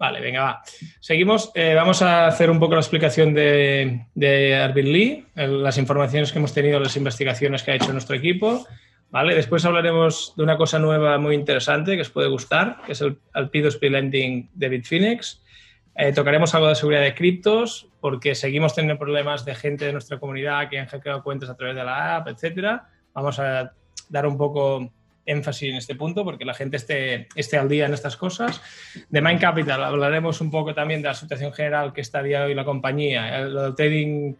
Vale, venga, va. Seguimos. Eh, vamos a hacer un poco la explicación de, de Arvin Lee, las informaciones que hemos tenido, las investigaciones que ha hecho nuestro equipo. Vale, después hablaremos de una cosa nueva muy interesante que os puede gustar, que es el, el P2P Lending de Bitfinex. Eh, tocaremos algo de seguridad de criptos, porque seguimos teniendo problemas de gente de nuestra comunidad que han hackeado cuentas a través de la app, etcétera. Vamos a dar un poco énfasis en este punto porque la gente esté, esté al día en estas cosas. De Mind Capital hablaremos un poco también de la situación general que está a día hoy la compañía, el, del trading,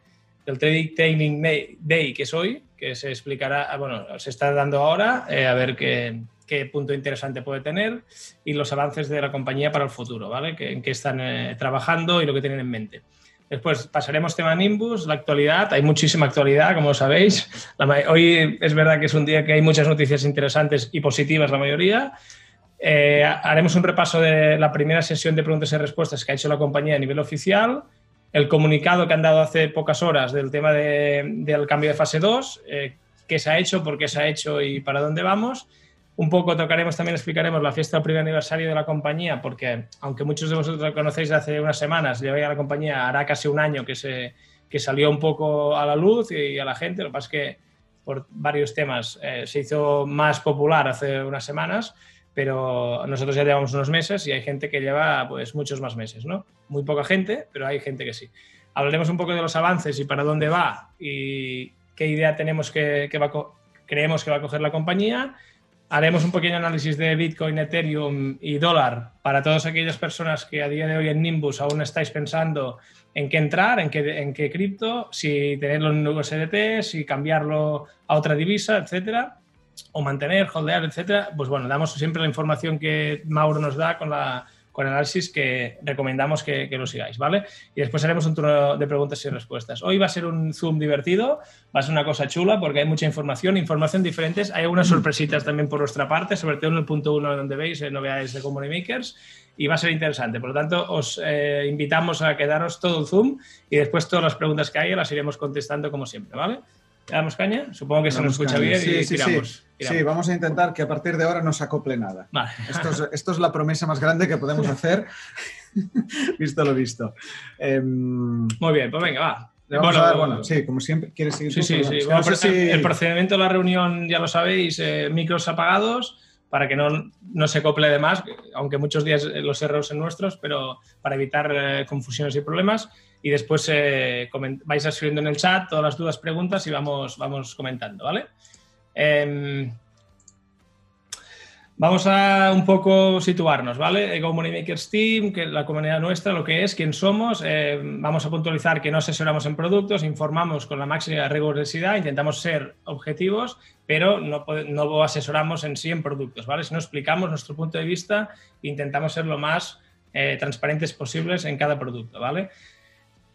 del trading, day que es hoy, que se explicará, bueno, se está dando ahora, eh, a ver qué, qué, punto interesante puede tener y los avances de la compañía para el futuro, ¿vale? Que, en qué están eh, trabajando y lo que tienen en mente. Después pasaremos tema Nimbus, la actualidad. Hay muchísima actualidad, como sabéis. Hoy es verdad que es un día que hay muchas noticias interesantes y positivas, la mayoría. Eh, haremos un repaso de la primera sesión de preguntas y respuestas que ha hecho la compañía a nivel oficial, el comunicado que han dado hace pocas horas del tema de, del cambio de fase 2, eh, qué se ha hecho, por qué se ha hecho y para dónde vamos. Un poco tocaremos también, explicaremos la fiesta del primer aniversario de la compañía, porque aunque muchos de vosotros la conocéis hace unas semanas, lleva ya la compañía, hará casi un año que, se, que salió un poco a la luz y a la gente. Lo que pasa es que por varios temas eh, se hizo más popular hace unas semanas, pero nosotros ya llevamos unos meses y hay gente que lleva pues muchos más meses, ¿no? Muy poca gente, pero hay gente que sí. Hablaremos un poco de los avances y para dónde va y qué idea tenemos que, que va, creemos que va a coger la compañía haremos un pequeño análisis de Bitcoin, Ethereum y dólar para todas aquellas personas que a día de hoy en Nimbus aún estáis pensando en qué entrar, en qué, en qué cripto, si tenerlo en USDT, si cambiarlo a otra divisa, etcétera, o mantener, holdear, etcétera. Pues bueno, damos siempre la información que Mauro nos da con la con análisis que recomendamos que, que, lo sigáis, ¿vale? Y después haremos un turno de preguntas y respuestas. Hoy va a ser un Zoom divertido, va a ser una cosa chula porque hay mucha información, información diferentes. Hay algunas mm. sorpresitas también por nuestra parte, sobre todo en el punto uno donde veis eh, novedades de Community Makers y va a ser interesante. Por lo tanto, os eh, invitamos a quedaros todo el Zoom y después todas las preguntas que haya las iremos contestando como siempre, ¿vale? ¿Le damos caña? Supongo que se nos escucha bien sí, y sí, tiramos, sí. tiramos, Sí, vamos a intentar que a partir de ahora no se acople nada. Vale. Esto, es, esto, es, la promesa más grande que podemos hacer, visto lo visto. Eh, Muy bien, pues venga, va. Le vamos bueno, a dar, bueno, sí, como siempre, ¿quieres seguir? Sí, sí, sí. Bueno, no si... El procedimiento de la reunión, ya lo sabéis, eh, micros apagados para que no, no, se acople de más, aunque muchos días los errores son nuestros, pero para evitar eh, confusiones y problemas y después eh, vais escribiendo en el chat todas las dudas, preguntas y vamos, vamos comentando, ¿vale? Eh, vamos a un poco situarnos, ¿vale? Go Money Makers Team, que la comunidad nuestra, lo que es, quién somos. Eh, vamos a puntualizar que no asesoramos en productos, informamos con la máxima rigurosidad, intentamos ser objetivos, pero no, no asesoramos en sí en productos, ¿vale? Si no explicamos nuestro punto de vista, intentamos ser lo más eh, transparentes posibles en cada producto, ¿vale?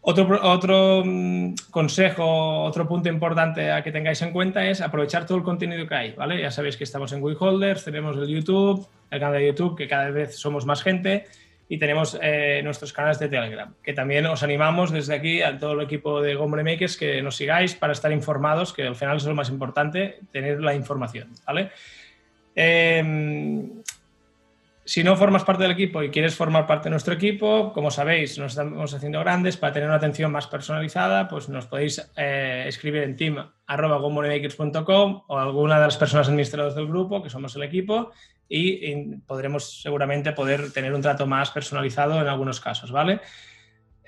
Otro, otro mm, consejo, otro punto importante a que tengáis en cuenta es aprovechar todo el contenido que hay, ¿vale? Ya sabéis que estamos en WeHolders, tenemos el YouTube, el canal de YouTube, que cada vez somos más gente, y tenemos eh, nuestros canales de Telegram, que también os animamos desde aquí a todo el equipo de Gombre Makers que nos sigáis para estar informados, que al final es lo más importante, tener la información, ¿vale? Eh, si no formas parte del equipo y quieres formar parte de nuestro equipo, como sabéis, nos estamos haciendo grandes para tener una atención más personalizada, pues nos podéis eh, escribir en team.gomoneymakers.com o alguna de las personas administradoras del grupo, que somos el equipo, y, y, podremos seguramente poder tener un trato más personalizado en algunos casos, ¿vale?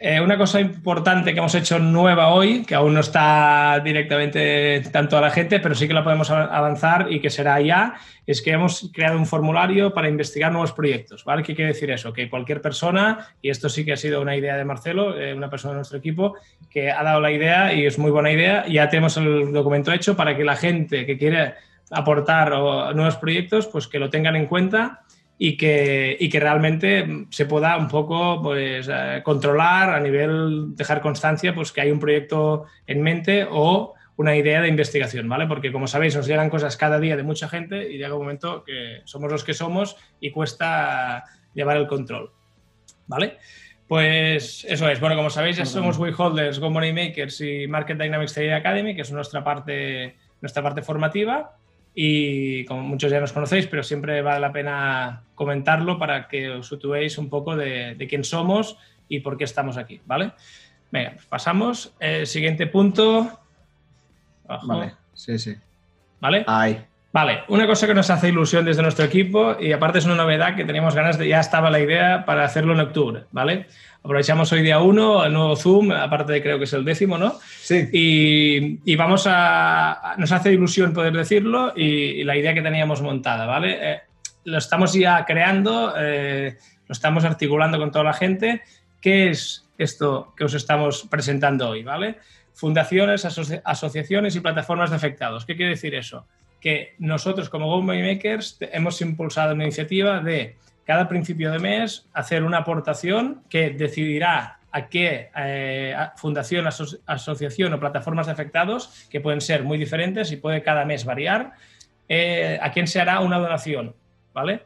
Eh, una cosa importante que hemos hecho nueva hoy, que aún no está directamente tanto a la gente, pero sí que la podemos avanzar y que será ya, es que hemos creado un formulario para investigar nuevos proyectos. ¿Qué quiere decir eso? Que cualquier persona, y esto sí que ha sido una idea de Marcelo, eh, una persona de nuestro equipo, que ha dado la idea y es muy buena idea, ya tenemos el documento hecho para que la gente que quiere aportar nuevos proyectos, pues que lo tengan en cuenta y que, y que realmente se pueda un poco pues, eh, controlar a nivel, dejar constancia pues, que hay un proyecto en mente o una idea de investigación, ¿vale? Porque como sabéis, nos llegan cosas cada día de mucha gente y llega un momento que somos los que somos y cuesta llevar el control, ¿vale? Pues eso es. Bueno, como sabéis, ya somos Wayholders, Go Money Makers y Market Dynamics Trade Academy, que es nuestra parte, nuestra parte formativa. Y como muchos ya nos conocéis, pero siempre vale la pena comentarlo para que os situéis un poco de, quién somos y por qué estamos aquí, ¿vale? Venga, pues pasamos. El siguiente punto. Vale, sí, sí. ¿Vale? Ahí. Vale, una cosa que nos hace ilusión desde nuestro equipo y aparte es una novedad que teníamos ganas de, ya estaba la idea para hacerlo en octubre, ¿vale? Aprovechamos hoy día uno, el nuevo Zoom, aparte de creo que es el décimo, ¿no? Sí. Y, vamos a, nos hace ilusión poder decirlo y, la idea que teníamos montada, ¿vale? Eh, lo estamos ya creando, eh, lo estamos articulando con toda la gente. ¿Qué es esto que os estamos presentando hoy, ¿vale? Fundaciones, asociaciones y plataformas de afectados. ¿Qué quiere decir eso? Que nosotros como Go Makers hemos impulsado una iniciativa de cada principio de mes hacer una aportación que decidirá a qué eh, fundación, asociación o plataformas de afectados, que pueden ser muy diferentes y puede cada mes variar, eh, a quién se hará una donación, ¿vale?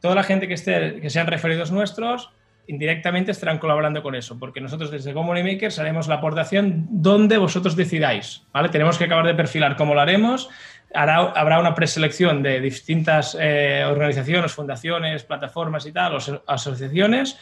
Toda la gente que, esté, que sean referidos nuestros indirectamente estarán colaborando con eso, porque nosotros desde Community Makers haremos la aportación donde vosotros decidáis, ¿vale? Tenemos que acabar de perfilar cómo lo haremos, habrá una preselección de distintas eh, organizaciones, fundaciones, plataformas y tal, o asociaciones,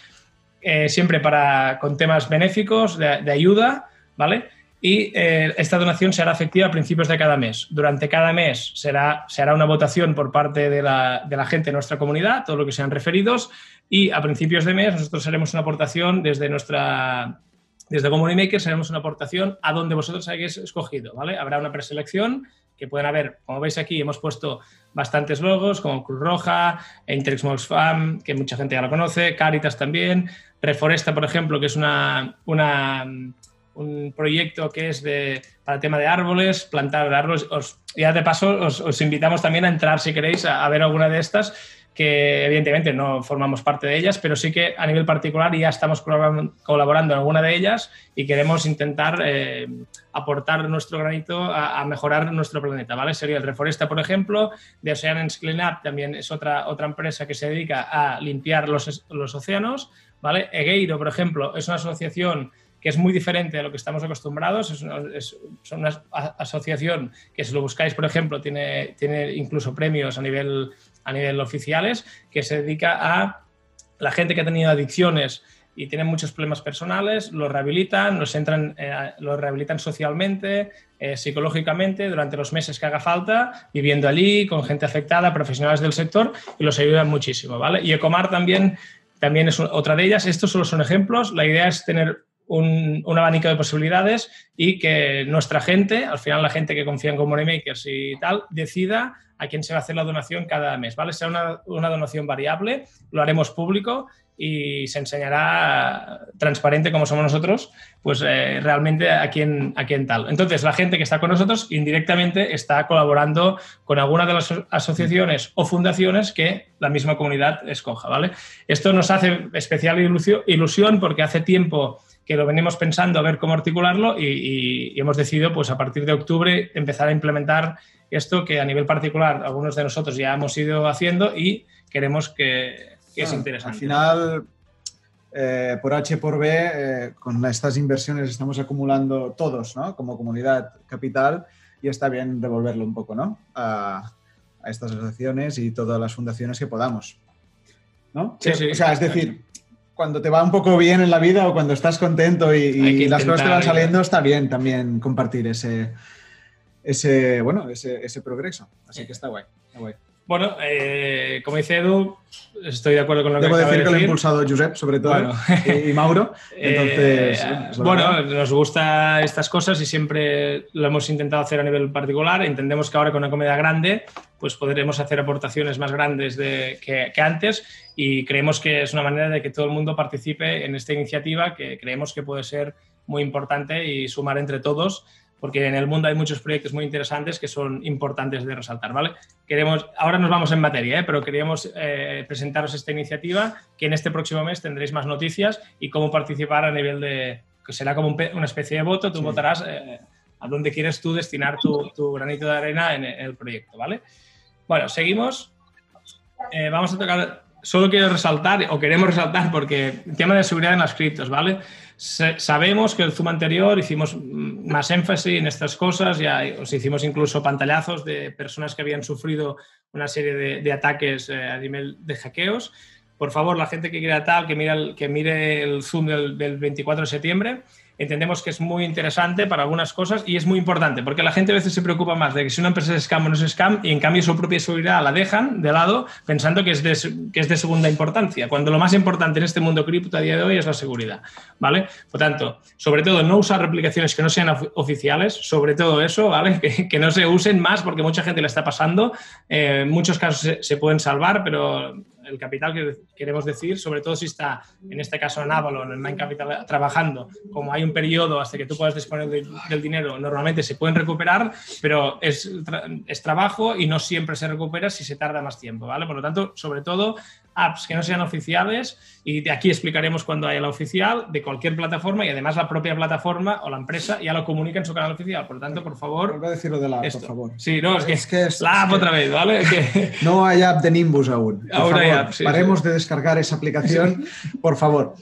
eh, siempre para, con temas benéficos, de, ayuda, ¿vale? Y eh, esta donación será efectiva a principios de cada mes. Durante cada mes será, se hará una votación por parte de la, de la gente de nuestra comunidad, todo lo que sean referidos, y a principios de mes nosotros haremos una aportación desde nuestra desde Community Makers haremos una aportación a donde vosotros hayáis escogido, ¿vale? Habrá una preselección que pueden haber, como veis aquí, hemos puesto bastantes logos como Cruz Roja, Interex Fam, que mucha gente ya lo conoce, Caritas también, Reforesta, por ejemplo, que es una, un proyecto que es de, para el tema de árboles, plantar árboles. Os, ya de paso os, invitamos también a entrar, si queréis, a ver alguna de estas que evidentemente no formamos parte de ellas, pero sí que a nivel particular ya estamos colaborando en alguna de ellas y queremos intentar eh, aportar nuestro granito a, mejorar nuestro planeta, ¿vale? Sería el Reforesta, por ejemplo, de Ocean's Cleanup también es otra, otra empresa que se dedica a limpiar los, los océanos, ¿vale? Egeiro, por ejemplo, es una asociación que es muy diferente a lo que estamos acostumbrados. Es una, es una, asociación que si lo buscáis, por ejemplo, tiene, tiene incluso premios a nivel a nivel oficiales, que se dedica a la gente que ha tenido adicciones y tiene muchos problemas personales, los rehabilitan, los entran, eh, los rehabilitan socialmente, eh, psicológicamente, durante los meses que haga falta, viviendo allí, con gente afectada, profesionales del sector, y los ayudan muchísimo, ¿vale? Y Ecomar también, también es otra de ellas. Estos solo son ejemplos. La idea es tener un, un, abanico de posibilidades y que nuestra gente, al final la gente que confía en Community Makers y tal, decida a quién se va a hacer la donación cada mes, ¿vale? Será una, una donación variable, lo haremos público y se enseñará transparente como somos nosotros, pues eh, realmente a quién, a quién tal. Entonces, la gente que está con nosotros indirectamente está colaborando con alguna de las asociaciones o fundaciones que la misma comunidad escoja, ¿vale? Esto nos hace especial ilusión porque hace tiempo que lo venimos pensando a ver cómo articularlo y, hemos decidido, pues a partir de octubre, empezar a implementar esto que a nivel particular algunos de nosotros ya hemos ido haciendo y queremos que, es interesante. Al final, eh, por H por B, eh, con estas inversiones estamos acumulando todos, ¿no? Como comunidad capital y está bien devolverlo un poco, ¿no? A, estas asociaciones y todas las fundaciones que podamos. ¿No? Sí, sí. O sea, es decir, cuando te va un poco bien en la vida o cuando estás contento y, las cosas te van saliendo, está bien también compartir ese, ese, bueno, ese, ese progreso. Así que está guay. Está guay. Bueno, eh, como dice Edu, estoy de acuerdo con lo que Debo decir que lo ha impulsado Josep, sobre todo, y, Mauro. Entonces, eh, bueno, nos gustan estas cosas y siempre lo hemos intentado hacer a nivel particular. Entendemos que ahora con una comedia grande, pues podremos hacer aportaciones más grandes de, que, que, antes y creemos que es una manera de que todo el mundo participe en esta iniciativa que creemos que puede ser muy importante y sumar entre todos porque en el mundo hay muchos proyectos muy interesantes que son importantes de resaltar, ¿vale? Queremos, ahora nos vamos en materia, ¿eh? pero queríamos eh, presentaros esta iniciativa que en este próximo mes tendréis más noticias y cómo participar a nivel de, que será como una especie de voto, tú votarás eh, a dónde quieres tú destinar tu, granito de arena en, el proyecto, ¿vale? Bueno, seguimos. vamos a tocar solo quiero resaltar, o queremos resaltar, porque el tema de seguridad en las criptos, ¿vale? Sabemos que el Zoom anterior hicimos más énfasis en estas cosas, ya os hicimos incluso pantallazos de personas que habían sufrido una serie de, ataques eh, a nivel de hackeos. Por favor, la gente que quiera tal, que mire el, que mire el Zoom del, del 24 de septiembre entendemos que es muy interesante para algunas cosas y es muy importante, porque la gente a veces se preocupa más de que si una empresa es scam o no es scam y en cambio su propia seguridad la dejan de lado pensando que es de, que es de segunda importancia, cuando lo más importante en este mundo cripto a día de hoy es la seguridad, ¿vale? Por tanto, sobre todo no usar replicaciones que no sean oficiales, sobre todo eso, ¿vale? Que, no se usen más porque mucha gente le está pasando, eh, en muchos casos se pueden salvar, pero el capital que queremos decir, sobre todo si está, en este caso en Avalon, en Mind Capital, trabajando, como hay un periodo hasta que tú puedas disponer del dinero, normalmente se pueden recuperar, pero es, es trabajo y no siempre se recupera si se tarda más tiempo, ¿vale? Por lo tanto, sobre todo, apps que no sean oficiales y de aquí explicaremos cuando haya la oficial de cualquier plataforma y además la propia plataforma o la empresa ya lo comunica en su canal oficial. Por lo tanto, por favor... Vuelvo a decirlo de la app, por favor. Sí, no, es que, es la app otra vez, ¿vale? No hay app de Nimbus aún. Ahora hay app, Paremos de descargar esa aplicación, por favor.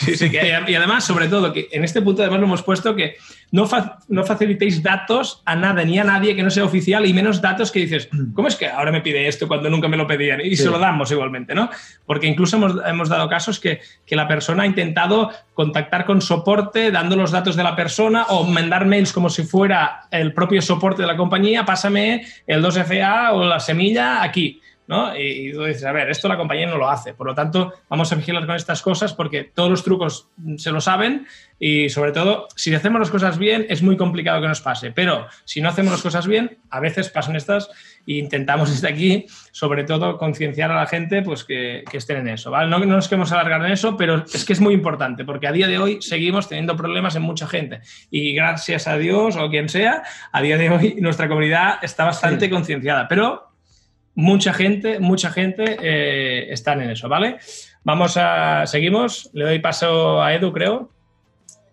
Sí, sí, que y además, sobre todo, que en este punto además lo hemos puesto que no, no facilitéis datos a nada ni a nadie que no sea oficial y menos datos que dices, ¿cómo es que ahora me pide esto cuando nunca me lo pedían? Y se lo damos igualmente, ¿no? Porque incluso hemos, hemos dado casos que, que, la persona ha intentado contactar con soporte dando los datos de la persona o mandar mails como si fuera el propio soporte de la compañía, pásame el 2FA o la semilla aquí. ¿No? Y, tú dices, a ver, esto la compañía no lo hace. Por lo tanto, vamos a vigilar con estas cosas porque todos los trucos se lo saben y sobre todo, si hacemos las cosas bien, es muy complicado que nos pase. Pero si no hacemos las cosas bien, a veces pasan estas e intentamos desde aquí, sobre todo, concienciar a la gente pues que, estén en eso. ¿vale? No, no nos queremos alargar en eso, pero es que es muy importante porque a día de hoy seguimos teniendo problemas en mucha gente. Y gracias a Dios o quien sea, a día de hoy nuestra comunidad está bastante concienciada. Pero mucha gente, mucha gente eh, están en eso, ¿vale? Vamos a, seguimos, le doy paso a Edu, creo,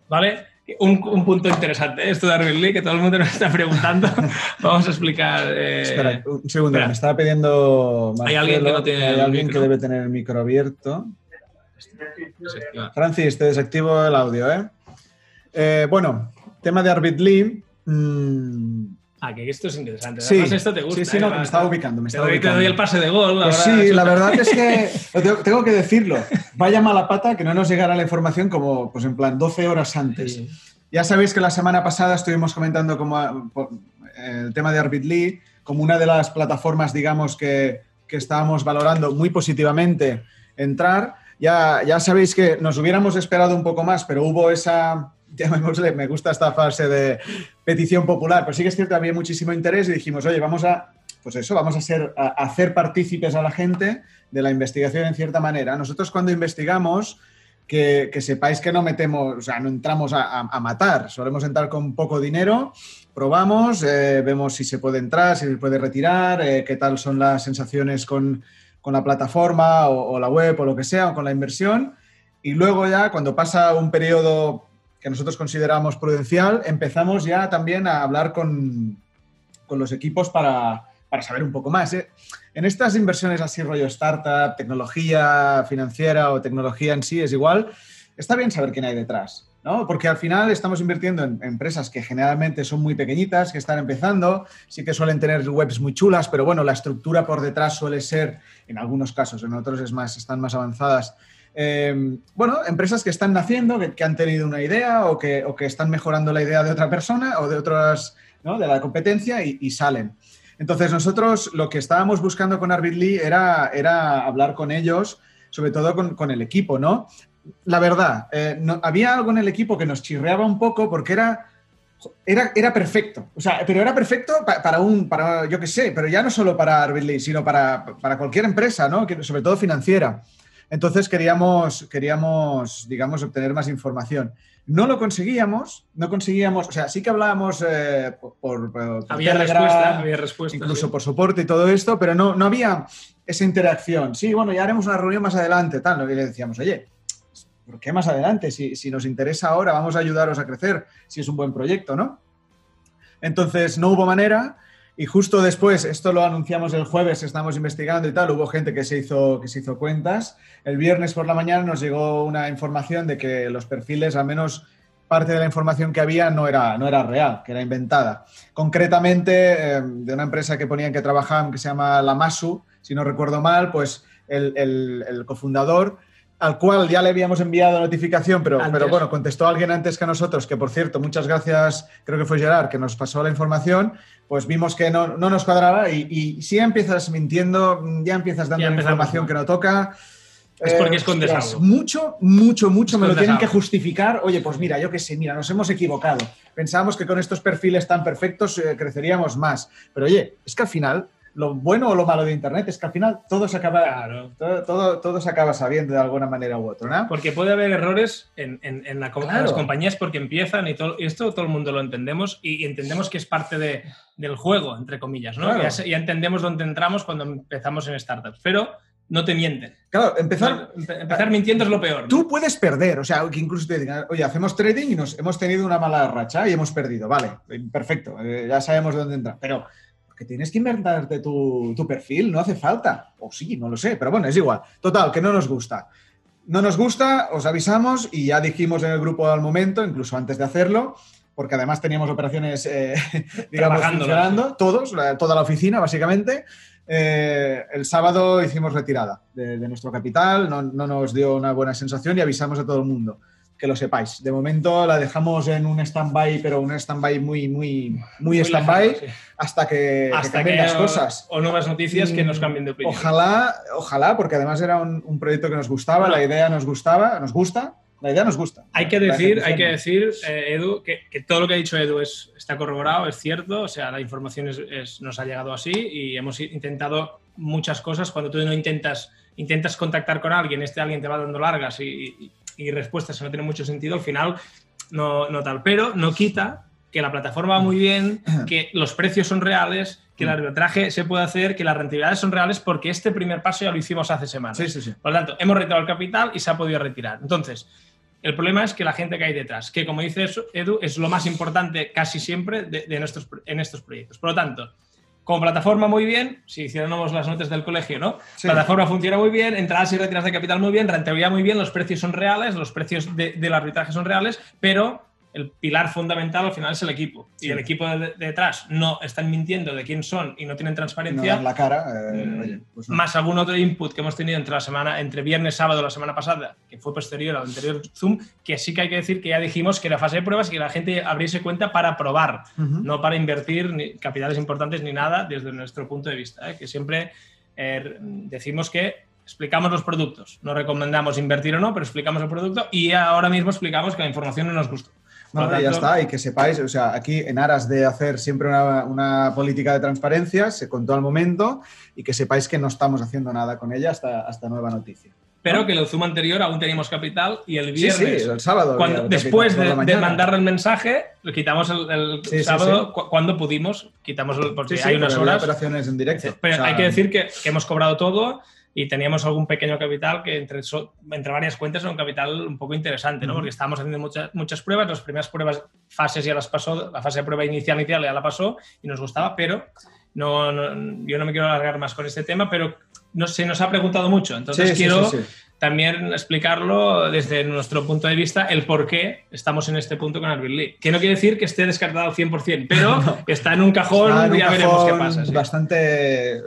¿vale? Un, punto interesante, esto de Arvin Lee, que todo el mundo nos está preguntando. Vamos a explicar. Eh, espera, un segundo, me estaba pidiendo. hay alguien que no tiene. Hay alguien que debe tener el micro abierto. Francis, te desactivo el audio, ¿eh? eh bueno, tema de Arbit Lee. Mm, Ah, que esto es interesante. Sí, esto te gusta. Sí, sí, no, ¿eh? me estaba ubicando. Me estaba te, ubicando. doy, el pase de gol. Pues sí, la verdad es que tengo, que decirlo. Vaya mala pata que no nos llegara la información como, pues en plan, 12 horas antes. Ya sabéis que la semana pasada estuvimos comentando como, el tema de Arbitly como una de las plataformas, digamos, que, que estábamos valorando muy positivamente entrar. Ya, ya sabéis que nos hubiéramos esperado un poco más, pero hubo esa me gusta esta fase de petición popular, pero sí que es cierto, había muchísimo interés y dijimos, oye, vamos a, pues eso, vamos a, ser, a hacer partícipes a la gente de la investigación en cierta manera. Nosotros cuando investigamos, que, sepáis que no metemos, o sea, no entramos a, matar, solemos entrar con poco dinero, probamos, eh, vemos si se puede entrar, si se puede retirar, eh, qué tal son las sensaciones con, la plataforma o, o, la web o lo que sea, o con la inversión. Y luego ya, cuando pasa un periodo que nosotros consideramos prudencial, empezamos ya también a hablar con, con los equipos para, para, saber un poco más. ¿eh? En estas inversiones así rollo startup, tecnología financiera o tecnología en sí es igual, está bien saber quién hay detrás. ¿no? Porque al final estamos invirtiendo en empresas que generalmente son muy pequeñitas, que están empezando, sí que suelen tener webs muy chulas, pero bueno, la estructura por detrás suele ser, en algunos casos, en otros es más, están más avanzadas, Em, bueno, empresas que están naciendo, que, han tenido una idea o que, que, están mejorando la idea de otra persona o de otras, ¿no? de la competencia y, salen. Entonces nosotros lo que estábamos buscando con Arbitly era, era hablar con ellos, sobre todo con, el equipo, ¿no? La verdad, eh, había algo en el equipo que nos chirreaba un poco porque era... Era, era, perfecto, o sea, pero era perfecto para, un, para, yo qué sé, pero ya no solo para Arbitly, sino para, para cualquier empresa, ¿no? sobre todo financiera. Entonces queríamos, queríamos, digamos, obtener más información. No lo conseguíamos, no conseguíamos, o sea, sí que hablábamos eh, por, había, respuesta, había respuesta, incluso por soporte y todo esto, pero no, no había esa interacción. Sí, bueno, ya haremos una reunión más adelante, tal. Y le decíamos, oye, ¿por qué más adelante? Si, si nos interesa ahora, vamos a ayudaros a crecer, si es un buen proyecto, ¿no? Entonces, no hubo manera Y justo después, esto lo anunciamos el jueves, estamos investigando y tal, hubo gente que se hizo, que se hizo cuentas. El viernes por la mañana nos llegó una información de que los perfiles, al menos parte de la información que había, no era, no era real, que era inventada. Concretamente, eh, de una empresa que ponían que trabajaban, que se llama Lamasu, si no recuerdo mal, pues el, el cofundador al cual ya le habíamos enviado notificación, pero, pero bueno, contestó alguien antes que nosotros, que por cierto, muchas gracias, creo que fue Gerard, que nos pasó la información, pues vimos que no, no nos cuadraba y, si ya empiezas mintiendo, ya empiezas dando información que no toca. Es porque es algo. Mucho, mucho, mucho me lo tienen que justificar. Oye, pues mira, yo qué sé, mira, nos hemos equivocado. Pensábamos que con estos perfiles tan perfectos eh, creceríamos más. Pero oye, es que al final lo bueno o lo malo de Internet es que al final todo se acaba, todo, todo, se acaba sabiendo de alguna manera u otra, ¿no? Porque puede haber errores en, en, las compañías porque empiezan y, todo, esto todo el mundo lo entendemos y, entendemos que es parte de, del juego, entre comillas, ¿no? Ya, ya, entendemos dónde entramos cuando empezamos en startups, pero no te mienten. Claro, empezar, empezar mintiendo es lo peor. Tú puedes perder, o sea, que incluso te digan, oye, hacemos trading y nos hemos tenido una mala racha y hemos perdido, vale, perfecto, eh, ya sabemos dónde entrar, pero que tienes que inventarte tu, tu, perfil, no hace falta. O sí, no lo sé, pero bueno, es igual. Total, que no nos gusta. No nos gusta, os avisamos y ya dijimos en el grupo al momento, incluso antes de hacerlo, porque además teníamos operaciones, eh, digamos, funcionando, todos, toda la oficina, básicamente. Eh, el sábado hicimos retirada de, nuestro capital, no, no, nos dio una buena sensación y avisamos a todo el mundo que lo sepáis. De momento la dejamos en un stand-by, pero un stand-by muy, muy, muy, stand-by hasta que, hasta que, las cosas. O nuevas noticias que nos cambien de opinión. Ojalá, ojalá, porque además era un, proyecto que nos gustaba, la idea nos gustaba, nos gusta. La idea nos gusta. Hay que decir, hay que decir eh, Edu, que, todo lo que ha dicho Edu es, está corroborado, es cierto, o sea, la información es, nos ha llegado así y hemos intentado muchas cosas. Cuando tú no intentas, intentas contactar con alguien, este alguien te va dando largas y y respuestas que no tienen mucho sentido, al final no, no tal. Pero no quita que la plataforma va muy bien, que los precios son reales, que el arbitraje se puede hacer, que las rentabilidades son reales, porque este primer paso ya lo hicimos hace semanas. Sí, sí, sí. Por lo tanto, hemos retirado el capital y se ha podido retirar. Entonces, el problema es que la gente que hay detrás, que como dice Edu, es lo más importante casi siempre de, nuestros, en estos proyectos. Por lo tanto, como plataforma muy bien, si hiciéramos las notas del colegio, ¿no? Plataforma funciona muy bien, entradas y retiras de capital muy bien, rentabilidad muy bien, los precios son reales, los precios del arbitraje son reales, pero el pilar fundamental al final es el equipo. Y el equipo de, detrás no están mintiendo de quién son y no tienen transparencia. No la cara. Eh, mm, pues más algún otro input que hemos tenido entre la semana, entre viernes, sábado, la semana pasada, que fue posterior al anterior Zoom, que sí que hay que decir que ya dijimos que era fase de pruebas y que la gente abriese cuenta para probar, no para invertir ni capitales importantes ni nada desde nuestro punto de vista. ¿eh? Que siempre eh, decimos que explicamos los productos. No recomendamos invertir o no, pero explicamos el producto y ahora mismo explicamos que la información no nos gustó. No, ya está, y que sepáis, o sea, aquí en aras de hacer siempre una, política de transparencia, se contó al momento y que sepáis que no estamos haciendo nada con ella hasta, hasta nueva noticia. Pero que el Zoom anterior aún teníamos capital y el viernes, sí, el sábado, después de, mandarle el mensaje, quitamos el, sábado cuando pudimos, quitamos porque hay unas horas. operaciones en directo. Pero hay que decir que, que hemos cobrado todo y teníamos algún pequeño capital que entre, entre varias cuentas era un capital un poco interesante, ¿no? Porque estábamos haciendo muchas, muchas pruebas, las primeras pruebas, fases ya las pasó, la fase de prueba inicial, inicial ya la pasó y nos gustaba, pero no, yo no me quiero alargar más con este tema, pero no, se nos ha preguntado mucho, entonces quiero también explicarlo desde nuestro punto de vista el por qué estamos en este punto con Airbnb. Que no quiere decir que esté descartado al 100%, pero está en un cajón, ya veremos qué pasa. Bastante.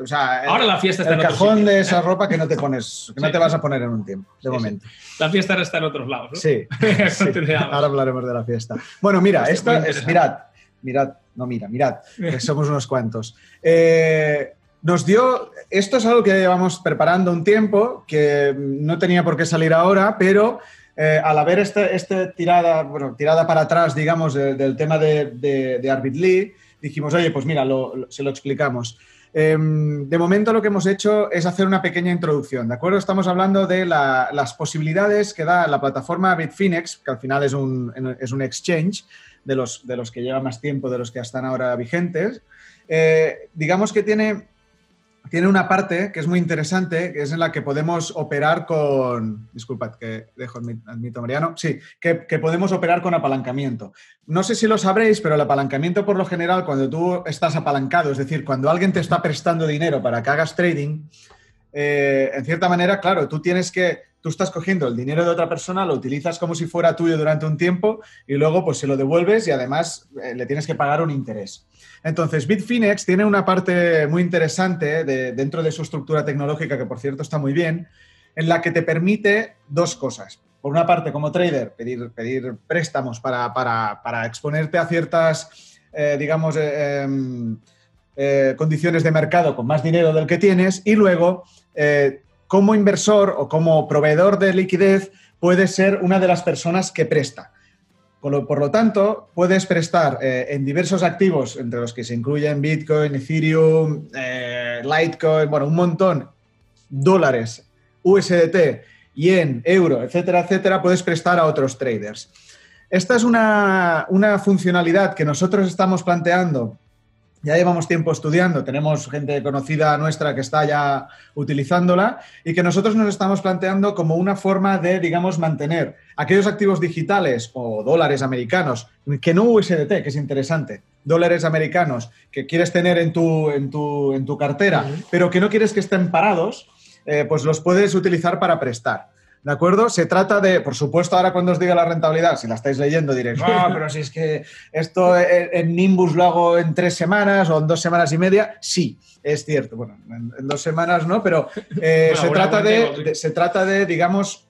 Ahora la fiesta está el cajón de esa ropa que no te pones, que no te vas a poner en un tiempo, de momento. La fiesta está en otros lados. ¿no? Sí. Ahora hablaremos de la fiesta. Bueno, mira, esto es. Mirad, mirad, no mira, mirad, que somos unos cuantos. Eh, nos dio, esto es algo que llevamos preparando un tiempo, que no tenía por qué salir ahora, pero eh, al haber esta este tirada, bueno, tirada para atrás, digamos, del tema de, de, Lee, dijimos, oye, pues mira, se lo explicamos. Em, de momento lo que hemos hecho es hacer una pequeña introducción, ¿de acuerdo? Estamos hablando de las posibilidades que da la plataforma Bitfinex, que al final es un, es un exchange de los, de los que lleva más tiempo, de los que están ahora vigentes. Eh, digamos que tiene tiene una parte que es muy interesante, que es en la que podemos operar con. Disculpad que dejo el mito Mariano. Sí, que, que, podemos operar con apalancamiento. No sé si lo sabréis, pero el apalancamiento, por lo general, cuando tú estás apalancado, es decir, cuando alguien te está prestando dinero para que hagas trading, eh, en cierta manera, claro, tú tienes que, tú estás cogiendo el dinero de otra persona, lo utilizas como si fuera tuyo durante un tiempo y luego pues se lo devuelves y además eh, le tienes que pagar un interés. Entonces, Bitfinex tiene una parte muy interesante dentro de su estructura tecnológica, que por cierto está muy bien, en la que te permite dos cosas. Por una parte, como trader, pedir, préstamos para, exponerte a ciertas, eh, digamos, em, condiciones de mercado con más dinero del que tienes y luego eh, como inversor o como proveedor de liquidez puedes ser una de las personas que presta. Por lo, tanto, puedes prestar eh, en diversos activos, entre los que se incluyen Bitcoin, Ethereum, eh, Litecoin, bueno, un montón, dólares, USDT, yen, euro, etcétera, etcétera, puedes prestar a otros traders. Esta es una, una funcionalidad que nosotros estamos planteando ya llevamos tiempo estudiando, tenemos gente conocida nuestra que está ya utilizándola y que nosotros nos estamos planteando como una forma de, digamos, mantener aquellos activos digitales o dólares americanos, que no USDT, que es interesante, dólares americanos que quieres tener en tu, en tu, en tu cartera, pero que no quieres que estén parados, eh, pues los puedes utilizar para prestar. ¿De acuerdo? Se trata de, por supuesto, ahora cuando os diga la rentabilidad, si la estáis leyendo diréis, no, pero si es que esto en Nimbus lo hago en tres semanas o en dos semanas y media, sí, es cierto. Bueno, en, dos semanas no, pero eh, se, trata de, se trata de, digamos,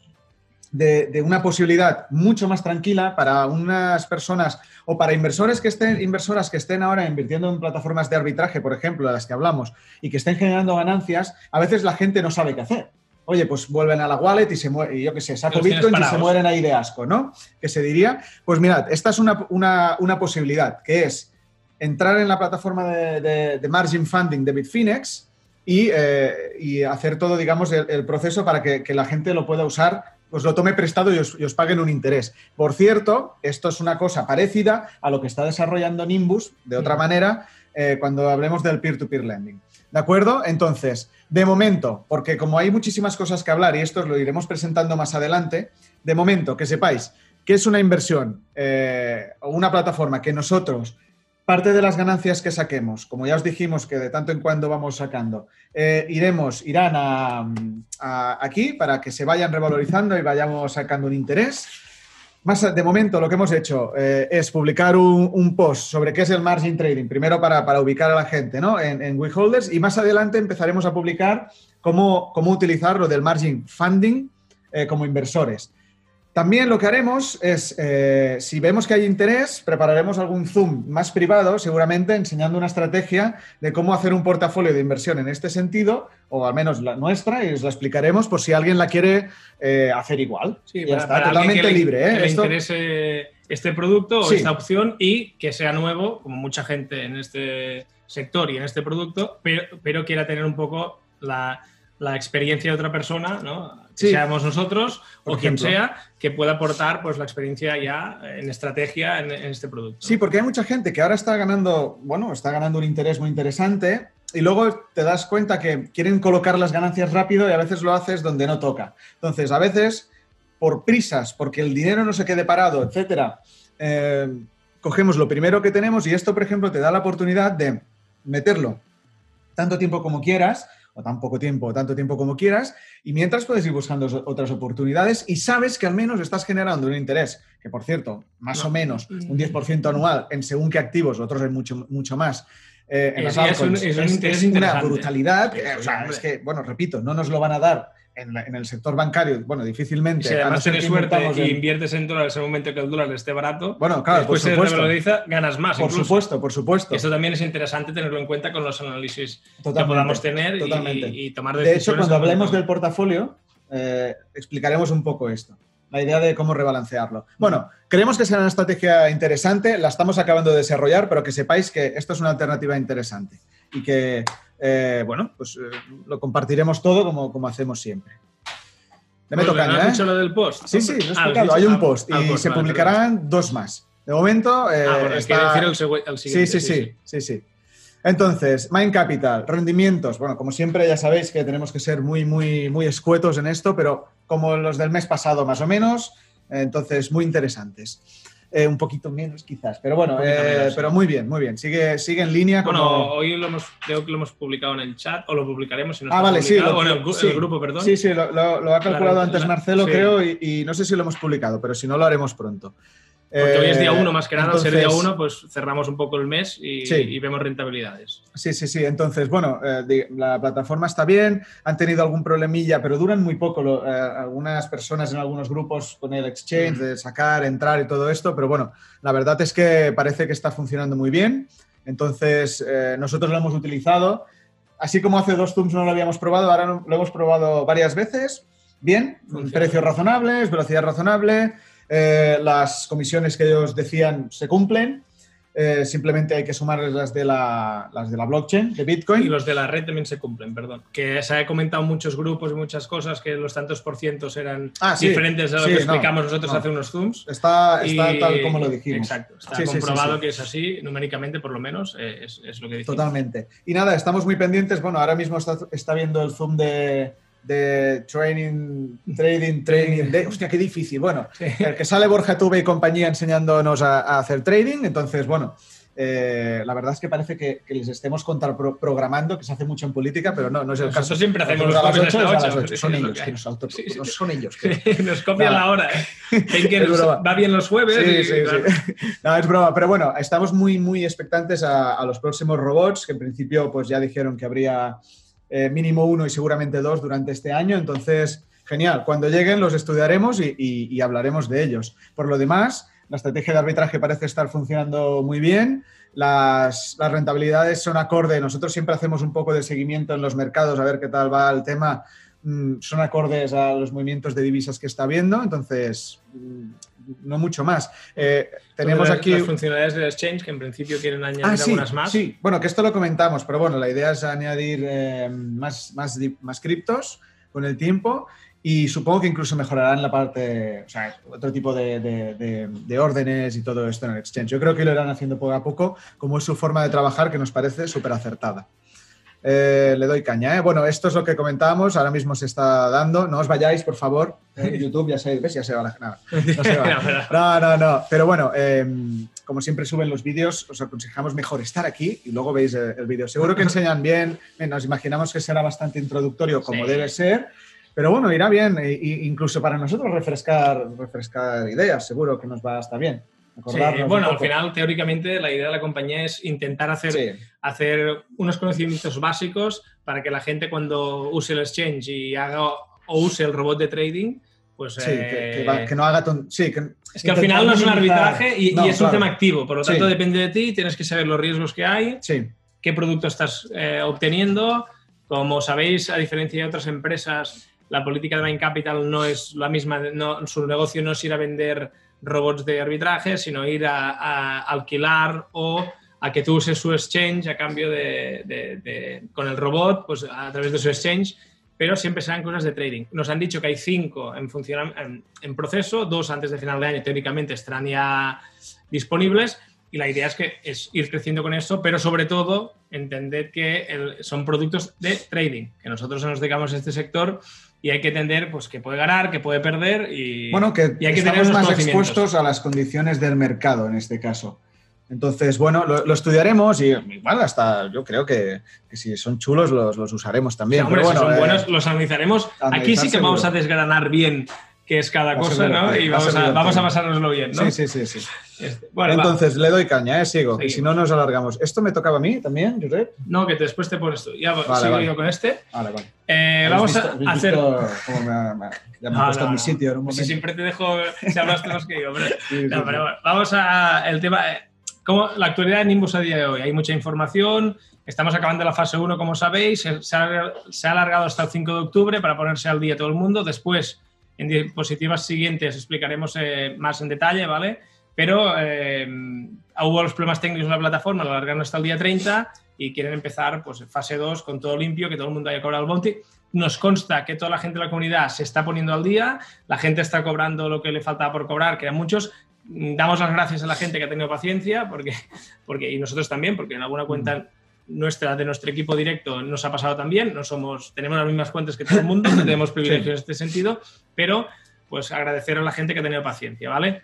de, una posibilidad mucho más tranquila para unas personas o para inversores que estén, inversoras que estén ahora invirtiendo en plataformas de arbitraje, por ejemplo, de las que hablamos, y que estén generando ganancias, a veces la gente no sabe qué hacer oye, pues vuelven a la wallet y se muere, yo qué sé, saco Bitcoin y se mueren ahí de asco, ¿no? Que se diría. Pues mirad, esta es una, posibilidad, que es entrar en la plataforma de, margin funding de Bitfinex y, eh, hacer todo, digamos, el, proceso para que, la gente lo pueda usar pues lo tome prestado y os, paguen un interés. Por cierto, esto es una cosa parecida a lo que está desarrollando Nimbus, de otra manera, eh, cuando hablemos del peer-to-peer -peer lending. ¿De acuerdo? Entonces, de momento, porque como hay muchísimas cosas que hablar y esto lo iremos presentando más adelante, de momento, que sepáis que es una inversión eh, o una plataforma que nosotros, parte de las ganancias que saquemos, como ya os dijimos que de tanto en cuando vamos sacando, eh, iremos, irán a, aquí para que se vayan revalorizando y vayamos sacando un interés. Más de momento, lo que hemos hecho eh, es publicar un, post sobre qué es el margin trading, primero para, ubicar a la gente ¿no? en, en WeHolders y más adelante empezaremos a publicar cómo, cómo utilizar lo del margin funding eh, como inversores. También lo que haremos es, eh, si vemos que hay interés, prepararemos algún Zoom más privado, seguramente enseñando una estrategia de cómo hacer un portafolio de inversión en este sentido, o al menos la nuestra, y os la explicaremos por si alguien la quiere eh, hacer igual. Sí, está totalmente libre. ¿eh? Que le interese este producto o esta opción y que sea nuevo, como mucha gente en este sector y en este producto, pero, pero quiera tener un poco la la experiencia de otra persona, ¿no? Seamos nosotros o quien sea, que pueda aportar pues, la experiencia ya en estrategia en, este producto. Sí, porque hay mucha gente que ahora está ganando, bueno, está ganando un interés muy interesante y luego te das cuenta que quieren colocar las ganancias rápido y a veces lo haces donde no toca. Entonces, a veces, por prisas, porque el dinero no se quede parado, etcétera, eh, cogemos lo primero que tenemos y esto, por ejemplo, te da la oportunidad de meterlo tanto tiempo como quieras o tan poco tiempo, tanto tiempo como quieras, y mientras puedes ir buscando otras oportunidades y sabes que al menos estás generando un interés, que por cierto, más o menos un 10% anual en según qué activos, otros en mucho, mucho más. Eh, en las es, es, una brutalidad. o sea, es que, bueno, repito, no nos lo van a dar en, el sector bancario, bueno, difícilmente. Si además tienes suerte y inviertes en dólares en el momento que el dólar esté barato, bueno, claro, después por supuesto. se revaloriza, ganas más. Por supuesto, por supuesto. Eso también es interesante tenerlo en cuenta con los análisis que podamos tener totalmente. Y, tomar decisiones. De hecho, cuando hablemos del portafolio, eh, explicaremos un poco esto la idea de cómo rebalancearlo. Bueno, creemos que será una estrategia interesante, la estamos acabando de desarrollar, pero que sepáis que esto es una alternativa interesante y que eh, bueno, pues eh, lo compartiremos todo como, como hacemos siempre. Le meto caña, ¿has ¿eh? lo del post? Sí, sí, lo he ah, explicado. Hay un ah, post ah, y pues se publicarán dos más. De momento. Eh, ah, bueno, está... decir el, siguiente. Sí, sí, sí. sí, sí. Entonces, Mind Capital, rendimientos. Bueno, como siempre, ya sabéis que tenemos que ser muy, muy, muy escuetos en esto, pero como los del mes pasado más o menos, entonces muy interesantes. Eh, un poquito menos quizás, pero bueno, eh, pero muy bien, muy bien. Sigue, sigue en línea. Bueno, hoy lo hemos, creo que lo hemos publicado en el chat o lo publicaremos. Si no ah, vale, sí, lo, en el, grupo, perdón. Sí, sí, lo, ha calculado antes Marcelo, creo, y, no sé si lo hemos publicado, pero si no lo haremos pronto. Porque hoy es día eh, uno, más que nada, ser día uno, pues cerramos un poco el mes y, vemos rentabilidades. Sí, sí, sí. Entonces, bueno, eh, la plataforma está bien, han tenido algún problemilla, pero duran muy poco eh, algunas personas en algunos grupos con el exchange, de sacar, entrar y todo esto, pero bueno, la verdad es que parece que está funcionando muy bien. Entonces, nosotros lo hemos utilizado. Así como hace dos Zooms no lo habíamos probado, ahora lo hemos probado varias veces. Bien, precios razonables, velocidad razonable eh, las comisiones que ellos decían se cumplen. Eh, simplemente hay que sumarles las de, la, las de la blockchain, de Bitcoin. Y los de la red también se cumplen, perdón. Que se ha comentado en muchos grupos y muchas cosas que los tantos por cientos eran ah, diferentes a lo que explicamos nosotros hace unos Zooms. Está, está tal como lo dijimos. Exacto, está comprobado que es así, numéricamente por lo menos, eh, es, es, lo que dijimos. Totalmente. Y nada, estamos muy pendientes. Bueno, ahora mismo está, está viendo el Zoom de de training, trading, training, de, hostia, qué difícil. Bueno, el que sale Borja Tuve y compañía enseñándonos a, hacer trading, entonces, bueno, eh, la verdad es que parece que, les estemos programando, que se hace mucho en política, pero no, no es el caso. Eso siempre hacemos los a las Son ellos, que nos auto, son ellos. nos copian la hora. ¿eh? va bien los jueves. Sí, sí, sí. No, es broma, pero bueno, estamos muy, muy expectantes a, a los próximos robots, que en principio pues ya dijeron que habría eh, mínimo uno y seguramente dos durante este año. Entonces, genial. Cuando lleguen los estudiaremos y, hablaremos de ellos. Por lo demás, la estrategia de arbitraje parece estar funcionando muy bien. Las, rentabilidades son acorde. Nosotros siempre hacemos un poco de seguimiento en los mercados a ver qué tal va el tema. Mm, son acordes a los movimientos de divisas que está viendo. Entonces, mm, no mucho más. Eh, tenemos aquí. Las funcionalidades del exchange que en principio quieren añadir ah, algunas más. Sí, bueno, que esto lo comentamos, pero bueno, la idea es añadir eh, más, más, más criptos con el tiempo y supongo que incluso mejorarán la parte, o sea, otro tipo de, de, de, órdenes y todo esto en el exchange. Yo creo que lo irán haciendo poco a poco, como es su forma de trabajar que nos parece súper acertada. Eh, le doy caña. ¿eh? Bueno, esto es lo que comentábamos, ahora mismo se está dando. No os vayáis, por favor. En YouTube ya se, ¿ves? Ya se va la... Nada, no, se va. no, no, no. Pero bueno, em, como siempre suben los vídeos, os aconsejamos mejor estar aquí y luego veis el, vídeo. Seguro que enseñan bien, nos imaginamos que será bastante introductorio como debe ser. Pero bueno, irá bien, e, incluso para nosotros refrescar, refrescar ideas, seguro que nos va a estar bien bueno, al final, teóricamente, la idea de la compañía es intentar hacer, hacer unos conocimientos básicos para que la gente cuando use el exchange y haga o use el robot de trading, pues... Sí, que, eh, no haga... Sí, es que al final no es un arbitraje y, es un tema activo, por lo tanto depende de ti, tienes que saber los riesgos que hay, qué producto estás eh, obteniendo. Como sabéis, a diferencia de otras empresas, la política de Main Capital no es la misma, no, su negocio no es ir a vender robots de arbitraje, sino ir a, alquilar o a que tú uses su exchange a cambio de, con el robot, pues a través de su exchange, pero siempre serán cosas de trading. Nos han dicho que hay cinco en, en, en proceso, dos antes de final de año teóricamente estarán ya disponibles y la idea es que es ir creciendo con eso, pero sobre todo entender que son productos de trading, que nosotros nos dedicamos a este sector y hay que entender pues, que puede ganar, que puede perder y, bueno, que, hay que estamos más expuestos a las condiciones del mercado en este caso. Entonces, bueno, lo, estudiaremos y igual hasta yo creo que, si son chulos los, los usaremos también. pero bueno, si son buenos, eh, los analizaremos. Aquí sí que vamos a desgranar bien qué es cada cosa, ¿no? Y vamos a, vamos a pasárnoslo bien, ¿no? Sí, sí, sí. sí. Este, bueno, Entonces, le doy caña, ¿eh? Sigo. Y si no, nos alargamos. ¿Esto me tocaba a mí también, Josep? No, que después te pones tú. Ya sigo yo con este. Vale, vale. Eh, vamos a hacer... Me, me, ya me he puesto en mi sitio en un momento. Si siempre te dejo, si hablas que yo, hombre. no, pero bueno, vamos a el tema... Eh, la actualidad de Nimbus a día de hoy. Hay mucha información, estamos acabando la fase 1, como sabéis, se ha, se ha alargado hasta el 5 de octubre para ponerse al día todo el mundo. Después en diapositivas siguientes explicaremos eh, más en detalle, ¿vale? Pero eh, hubo los problemas técnicos en la plataforma, lo alargaron hasta el día 30 y quieren empezar pues fase 2 con todo limpio, que todo el mundo haya cobrado el bounty. Nos consta que toda la gente de la comunidad se está poniendo al día, la gente está cobrando lo que le faltaba por cobrar, que eran muchos. Damos las gracias a la gente que ha tenido paciencia, porque, porque, y nosotros también, porque en alguna cuenta nuestra, de nuestro equipo directo nos ha pasado también, no somos, tenemos las mismas fuentes que todo el mundo, no tenemos privilegios en este sentido, pero pues agradecer a la gente que ha tenido paciencia, ¿vale?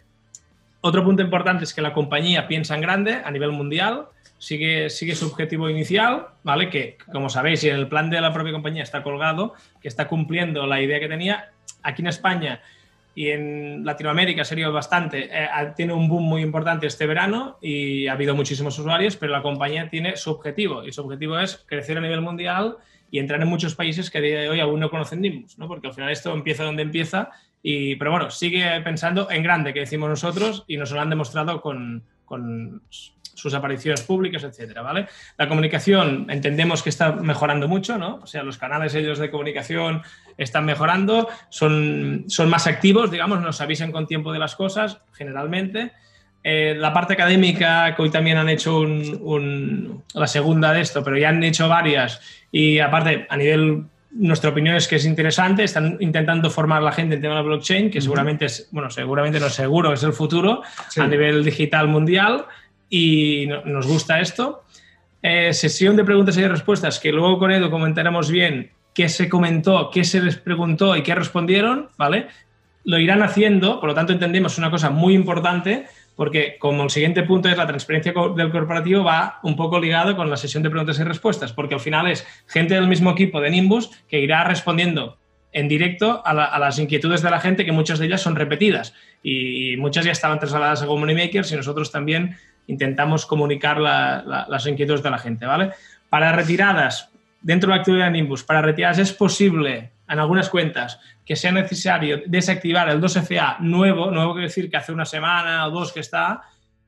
Otro punto importante es que la compañía piensa en grande a nivel mundial, sigue, sigue su objetivo inicial, ¿vale? Que, como sabéis, en el plan de la propia compañía está colgado, que está cumpliendo la idea que tenía. Aquí en España y en Latinoamérica sería bastante, eh, tiene un boom muy importante este verano y ha habido muchísimos usuarios, pero la compañía tiene su objetivo y su objetivo es crecer a nivel mundial y entrar en muchos países que a día de hoy aún no conocen Nimbus, ¿no? porque al final esto empieza donde empieza, y, pero bueno, sigue pensando en grande, que decimos nosotros, y nos lo han demostrado con, con sus apariciones públicas, etcétera, ¿vale? La comunicación entendemos que está mejorando mucho, ¿no? O sea, los canales ellos de comunicación están mejorando, son, son más activos, digamos, nos avisan con tiempo de las cosas, generalmente. Eh, la parte académica, que hoy también han hecho la segunda de esto, pero ya han hecho varias, y aparte, a nivel nuestra opinión es que es interesante, están intentando formar la gente en tema de blockchain, que seguramente es, bueno, seguramente no seguro, es el futuro a nivel digital mundial y nos gusta esto. Eh, sesión de preguntas y respuestas, que luego con Edu comentaremos bien qué se comentó, qué se les preguntó y qué respondieron, ¿vale? Lo irán haciendo, por lo tanto entendemos una cosa muy importante, porque como el siguiente punto es la transparencia del corporativo, va un poco ligado con la sesión de preguntas y respuestas, porque al final es gente del mismo equipo de Nimbus que irá respondiendo en directo a, las inquietudes de la gente, que muchas de ellas son repetidas y muchas ya estaban trasladadas a Community Makers y nosotros también intentamos comunicar las inquietudes de la gente, ¿vale? Para retiradas, dentro de la actividad de Nimbus, para retiradas es posible, en algunas cuentas, que sea necesario desactivar el 2FA nuevo, nuevo quiere decir que hace una semana o dos que está,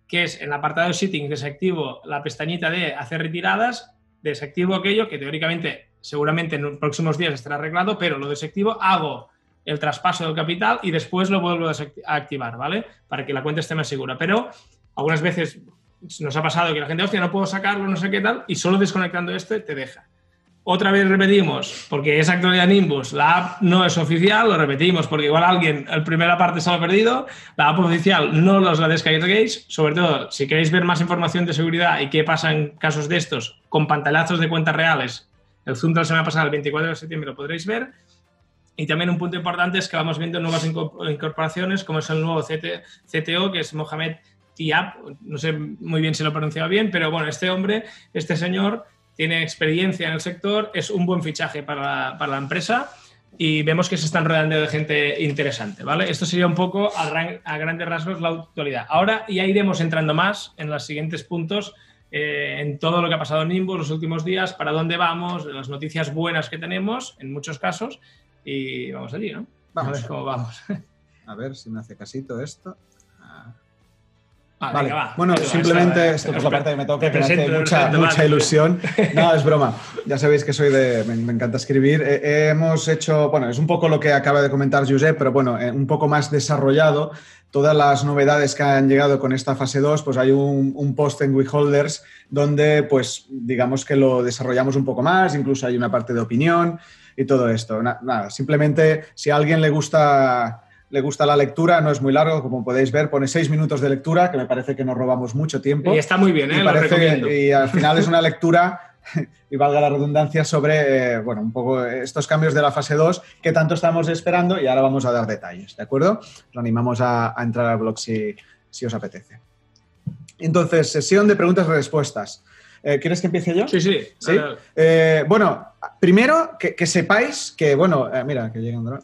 que es en el apartado de Settings desactivo la pestañita de hacer retiradas, desactivo aquello que teóricamente, seguramente en los próximos días estará arreglado, pero lo desactivo, hago el traspaso del capital y después lo vuelvo a activar, ¿vale? Para que la cuenta esté más segura. Pero algunas veces nos ha pasado que la gente, hostia, no puedo sacarlo, no sé qué tal, y solo desconectando este te deja. Otra vez repetimos, porque es actualidad Nimbus, la app no es oficial, lo repetimos, porque igual alguien, el primera parte se lo ha perdido, la app oficial no los la descarguéis, sobre todo si queréis ver más información de seguridad y qué pasa en casos de estos, con pantallazos de cuentas reales, el Zoom de la semana pasada, el 24 de septiembre, lo podréis ver. Y también un punto importante es que vamos viendo nuevas incorporaciones, como es el nuevo CTO, que es Mohamed Tiap, no sé muy bien si lo he pronunciado bien, pero bueno, este hombre, este señor, tiene experiencia en el sector, es un buen fichaje para la, empresa y vemos que se están rodeando de gente interesante, ¿vale? Esto sería un poco a, grandes rasgos la actualidad. Ahora ya iremos entrando más en los siguientes puntos, eh, en todo lo que ha pasado en Nimbus los últimos días, para dónde vamos, las noticias buenas que tenemos, en muchos casos, y vamos allí, ¿no? Vamos. A ver cómo vamos. A ver si me hace casito esto. Ah, vale. bueno, simplemente esto por la parte que me toca, que me hace mucha, mucha ilusión. No, es broma. Ya sabéis que soy de. Me, encanta escribir. hemos hecho. Bueno, es un poco lo que acaba de comentar Josep, pero bueno, eh, un poco más desarrollado. Todas las novedades que han llegado con esta fase 2, pues hay un, un post en WeHolders donde, pues, digamos que lo desarrollamos un poco más, incluso hay una parte de opinión y todo esto. Nada, simplemente si a alguien le gusta le gusta la lectura, no es muy largo, como podéis ver, pone seis minutos de lectura, que me parece que nos robamos mucho tiempo. Y está muy bien, ¿eh? Y, y al final es una lectura, y valga la redundancia, sobre, eh, bueno, un poco estos cambios de la fase 2 que tanto estamos esperando y ahora vamos a dar detalles, ¿de acuerdo? Lo animamos a, entrar al blog si, os apetece. Entonces, sesión de preguntas y respuestas. Eh, ¿Quieres que empiece yo? Sí, sí. ¿Sí? Eh, bueno, primero que, sepáis que, bueno, mira, que llega un.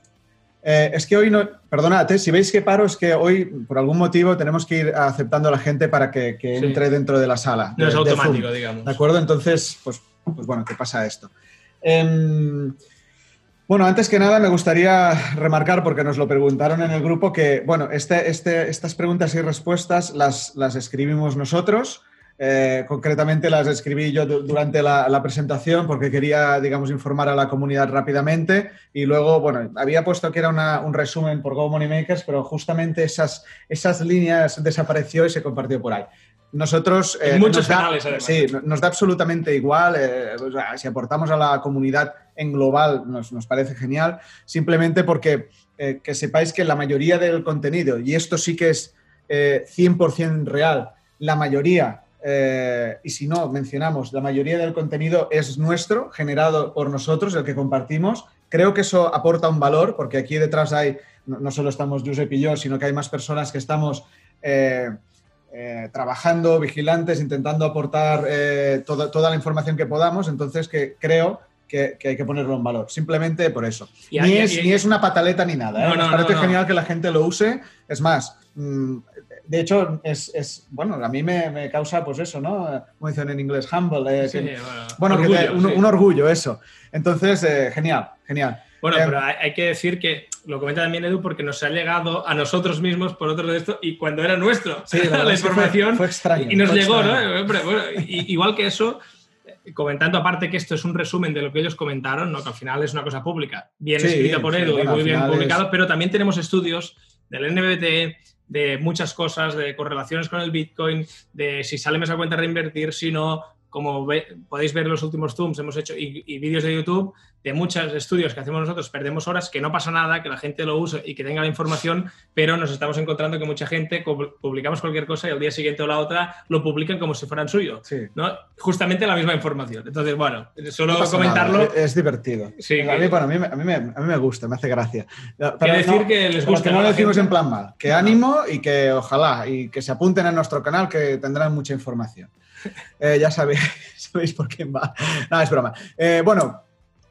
Eh, es que hoy no, perdonad, eh, si veis que paro es que hoy por algún motivo tenemos que ir aceptando a la gente para que, entre dentro de la sala. No es automático, digamos. ¿De acuerdo? Entonces, pues, pues bueno, ¿qué pasa esto? Em, bueno, antes que nada me gustaría remarcar, porque nos lo preguntaron en el grupo, que bueno, este, este, estas preguntas y respuestas las, las escribimos nosotros. Eh, concretamente las escribí yo durante la, presentación porque quería, digamos, informar a la comunidad rápidamente y luego, bueno, había puesto que era un resumen por Go Money Makers, pero justamente esas, esas líneas desapareció y se compartió por ahí. Nosotros... Eh, muchos canales, además. Sí, nos da absolutamente igual. Eh, si aportamos a la comunidad en global nos, nos parece genial, simplemente porque que sepáis que la mayoría del contenido, y esto sí que es 100% real, la mayoría eh, y si no, mencionamos, la mayoría del contenido es nuestro, generado por nosotros, el que compartimos. Creo que eso aporta un valor, porque aquí detrás hay, no, solo estamos Josep y yo, sino que hay más personas que estamos eh, eh, trabajando, vigilantes, intentando aportar toda, toda, la información que podamos. Entonces, que creo que, hay que ponerlo en valor. Simplemente por eso. ni, es, ni, es, una pataleta ni nada. ¿eh? parece genial que la gente lo use. Es más, mm, de hecho, es, bueno, a mí me, causa, pues eso, ¿no? Como dicen en inglés, humble. Eh, bueno, un, orgullo, eso. Entonces, eh, genial, genial. Bueno, pero hay que decir que lo comenta también Edu porque nos ha llegado a nosotros mismos por otro de esto y cuando era nuestro la, información fue, extraño, y nos llegó, ¿no? igual que eso, comentando aparte que esto es un resumen de lo que ellos comentaron, ¿no? que al final es una cosa pública, bien escrita por Edu y muy bien publicado, pero también tenemos estudios del NBT, de muchas cosas, de correlaciones con el Bitcoin, de si sale esa cuenta reinvertir, si no, como podéis ver en los últimos Zooms, hemos hecho y, vídeos de YouTube de muchos estudios que hacemos nosotros, perdemos horas, que no pasa nada, que la gente lo use y que tenga la información, pero nos estamos encontrando que mucha gente publicamos cualquier cosa y al día siguiente o la otra lo publican como si fueran suyo, ¿no? Justamente la misma información. Entonces, bueno, solo comentarlo. Es, divertido. Sí, a, mí, bueno, a, mí, a, mí me, a, mí, me, gusta, me hace gracia. Para decir que les gusta. Que no lo decimos en plan mal, que ánimo y que ojalá y que se apunten a nuestro canal que tendrán mucha información. Eh, ya sabéis, sabéis por quién va. No, es broma. Eh, bueno,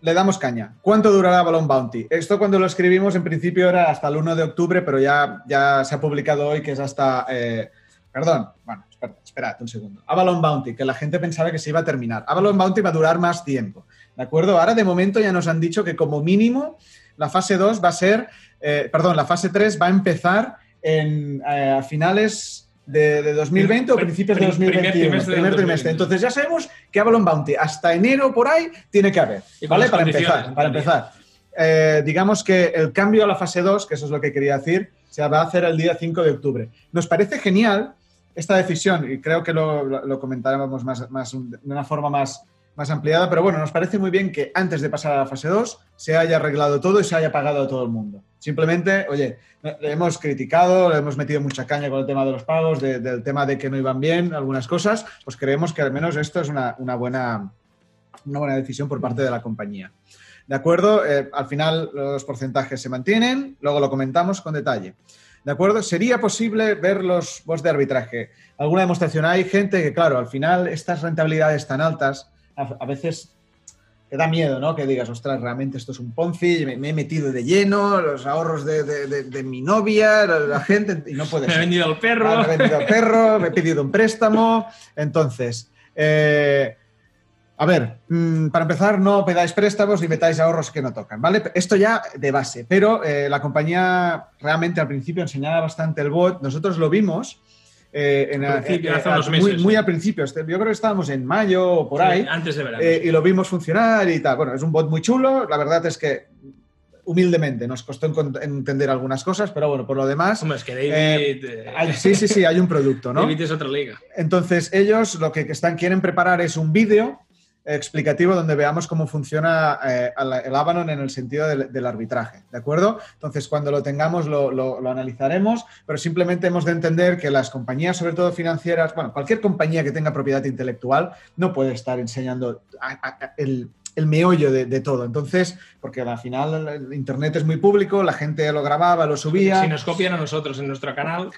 le damos caña. ¿Cuánto durará Balloon Bounty? Esto cuando lo escribimos en principio era hasta el 1 de octubre, pero ya, ya se ha publicado hoy que es hasta... Eh, perdón, bueno, espera, esperad un segundo. Avalon Bounty, que la gente pensaba que se iba a terminar. Avalon Bounty va a durar más tiempo, ¿de acuerdo? Ahora de momento ya nos han dicho que como mínimo la fase 2 va a ser, perdón, la fase 3 va a empezar en, a finales de, 2020 o principios de 2021. Primer trimestre, Entonces ya sabemos que Avalon Bounty hasta enero por ahí tiene que haber. ¿Vale? Para empezar. Para empezar. Eh, digamos que el cambio a la fase 2, que eso es lo que quería decir, se va a hacer el día 5 de octubre. Nos parece genial esta decisión y creo que lo, lo, comentaremos más, más, de una forma más, más ampliada, pero bueno, nos parece muy bien que antes de pasar a la fase 2 se haya arreglado todo y se haya pagado a todo el mundo. Simplemente, oye, le hemos criticado, le hemos metido mucha caña con el tema de los pagos, del tema de que no iban bien algunas cosas, pues creemos que al menos esto es una, buena, una buena decisión por parte de la compañía. ¿De acuerdo? Eh, al final los porcentajes se mantienen, luego lo comentamos con detalle. ¿De acuerdo? ¿Sería posible ver los bots de arbitraje? ¿Alguna demostración? Hay gente que, claro, al final estas rentabilidades tan altas a veces te da miedo, ¿no? Que digas, ostras, realmente esto es un Ponzi, me, he metido de lleno, los ahorros de, mi novia, la, gente, y no puede ser. Me he vendido al perro. Ah, me he vendido al perro, me he pedido un préstamo. Entonces, eh, a ver, mm, para empezar, no pedáis préstamos ni metáis ahorros que no tocan, ¿vale? Esto ya de base, pero eh, la compañía realmente al principio enseñaba bastante el bot, nosotros lo vimos eh, en, muy, muy, al principio. Este, yo creo que estábamos en mayo o por ahí. Antes de verano. Eh, y lo vimos funcionar y tal. Bueno, es un bot muy chulo. La verdad es que humildemente nos costó entender algunas cosas, pero bueno, por lo demás. Hombre, es que David. Eh, sí, sí, sí, hay un producto, ¿no? David es otra liga. Entonces, ellos lo que están, quieren preparar es un vídeo explicativo donde veamos cómo funciona eh, el Avalon en el sentido del, arbitraje, ¿de acuerdo? Entonces, cuando lo tengamos lo, lo, analizaremos, pero simplemente hemos de entender que las compañías, sobre todo financieras, bueno, cualquier compañía que tenga propiedad intelectual, no puede estar enseñando el, el meollo de, todo. Entonces, porque al final el Internet es muy público, la gente lo grababa, lo subía. Si nos copian a nosotros en nuestro canal,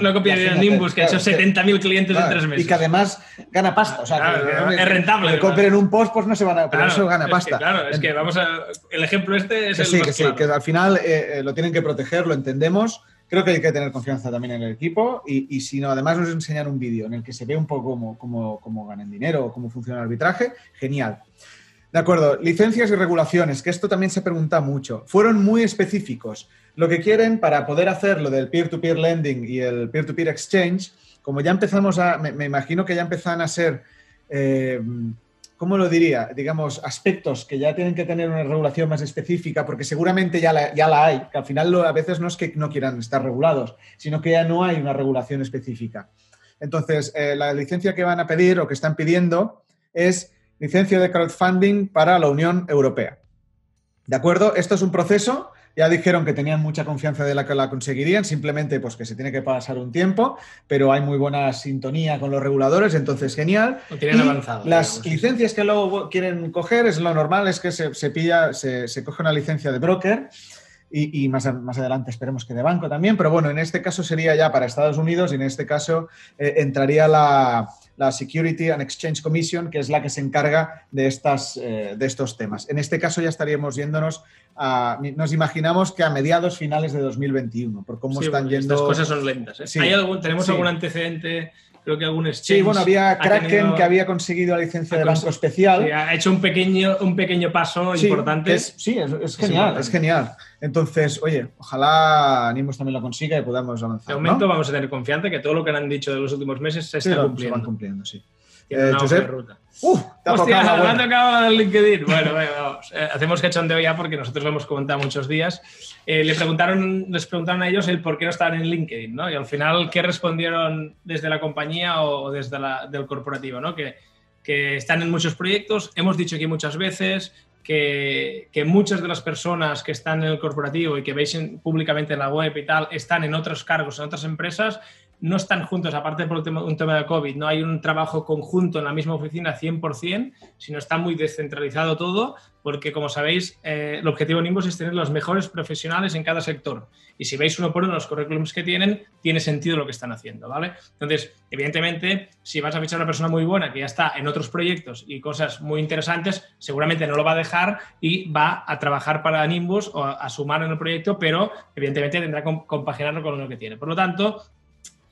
no, copian a Nimbus, que ha hecho 70.000 clientes en tres meses. Y que además gana pasta. O sea, es rentable. Que copien un post, pues no se van a. Pero eso gana pasta. claro, es que vamos a. El ejemplo este es que el. Sí, que sí, que al final eh, eh, lo tienen que proteger, lo entendemos. Creo que hay que tener confianza también en el equipo y, y si no, además nos enseñan un vídeo en el que se ve un poco cómo, cómo, cómo ganan dinero o cómo funciona el arbitraje, genial. De acuerdo, licencias y regulaciones, que esto también se pregunta mucho. Fueron muy específicos. Lo que quieren para poder hacer lo del peer-to-peer lending y el peer-to-peer exchange, como ya empezamos a, me, imagino que ya empiezan a ser, eh, ¿cómo lo diría? Digamos, aspectos que ya tienen que tener una regulación más específica, porque seguramente ya la, ya la hay, que al final a veces no es que no quieran estar regulados, sino que ya no hay una regulación específica. Entonces, eh, la licencia que van a pedir o que están pidiendo es licencia de crowdfunding para la Unión Europea. ¿De acuerdo? Esto es un proceso Ya dijeron que tenían mucha confianza de la que la conseguirían, simplemente pues que se tiene que pasar un tiempo, pero hay muy buena sintonía con los reguladores, entonces genial. Lo tienen avanzado. Las digamos, licencias que luego quieren coger es lo normal, es que se, se pilla, se, se coge una licencia de broker y, y más, a- más adelante esperemos que de banco también, pero bueno, en este caso sería ya para Estados Unidos y en este caso eh, entraría la, la Security and Exchange Commission, que es la que se encarga de, estas, eh, de estos temas. En este caso ya estaríamos yéndonos a, nos imaginamos que a mediados finales de 2021, por cómo Sí, están yendo... Estas cosas son lentas. ¿eh? Sí. ¿Hay algún, ¿Tenemos Sí. algún antecedente? Creo que algún exchange. Sí, bueno, había ha Kraken tenido- que había conseguido la licencia de banco especial. sí, ha hecho un pequeño, un pequeño paso Sí, importante. es- sí, es, genial, es genial. Entonces, oye, ojalá Nimbus también lo consiga y podamos avanzar. de momento ¿no? vamos a tener confianza que todo lo que han dicho de los últimos meses se Sí, está lo- se cumpliendo. van cumpliendo, sí. Tienen Eh, una hoja de ruta. ¡Uh! Hostia, tocado buena. tocado el LinkedIn. Bueno, bueno, vamos. Eh, hacemos cachondeo ya porque nosotros lo hemos comentado muchos días. Eh, le preguntaron, les preguntaron a ellos el por qué no estaban en LinkedIn, ¿no? Y al final, ¿qué respondieron desde la compañía o, o desde la, del corporativo, ¿no? Que, que están en muchos proyectos. Hemos dicho aquí muchas veces que, que muchas de las personas que están en el corporativo y que veis en- públicamente en la web y tal, están en otros cargos, en otras empresas, no están juntos, aparte por un tema de COVID, no hay un trabajo conjunto en la misma oficina 100%, sino está muy descentralizado todo, porque como sabéis, eh, el objetivo de Nimbus es tener los mejores profesionales en cada sector. Y si veis uno por uno los currículums que tienen, tiene sentido lo que están haciendo, ¿vale? Entonces, evidentemente, si vas a fichar a una persona muy buena que ya está en otros proyectos y cosas muy interesantes, seguramente no lo va a dejar y va a trabajar para Nimbus o a, sumar en el proyecto, pero evidentemente tendrá que com- compaginarlo con lo que tiene. Por lo tanto,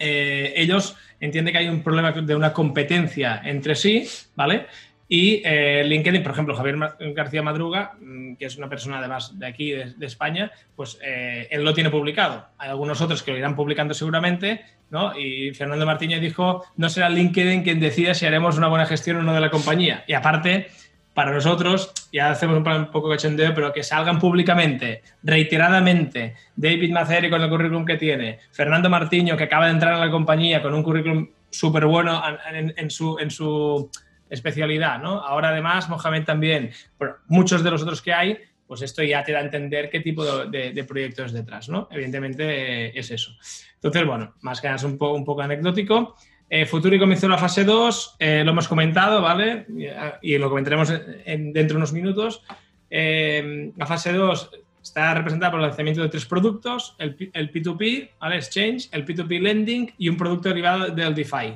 eh, ellos entienden que hay un problema de una competencia entre sí, ¿vale? Y eh, LinkedIn, por ejemplo, Javier García Madruga, mm, que es una persona además de aquí, de, de España, pues eh, él lo tiene publicado. Hay algunos otros que lo irán publicando seguramente, ¿no? Y Fernando Martínez dijo, no será LinkedIn quien decida si haremos una buena gestión o no de la compañía. Y aparte, para nosotros, ya hacemos un, poco cachondeo, pero que salgan públicamente, reiteradamente, David Maceri con el currículum que tiene, Fernando Martiño, que acaba de entrar en la compañía con un currículum súper bueno en, su, en su especialidad, ¿no? Ahora además, Mohamed también, pero muchos de los otros que hay, pues esto ya te da a entender qué tipo de, de- de proyecto es detrás, ¿no? Evidentemente eh, es eso. Entonces, bueno, más que nada es un poco, un poco anecdótico. Eh, Futuri comenzó la fase 2, eh, lo hemos comentado, ¿vale? Y, lo comentaremos en- en- dentro de unos minutos. Eh, la fase 2 está representada por el lanzamiento de tres productos, el P2P, ¿vale? Exchange, el P2P Lending y un producto derivado del DeFi.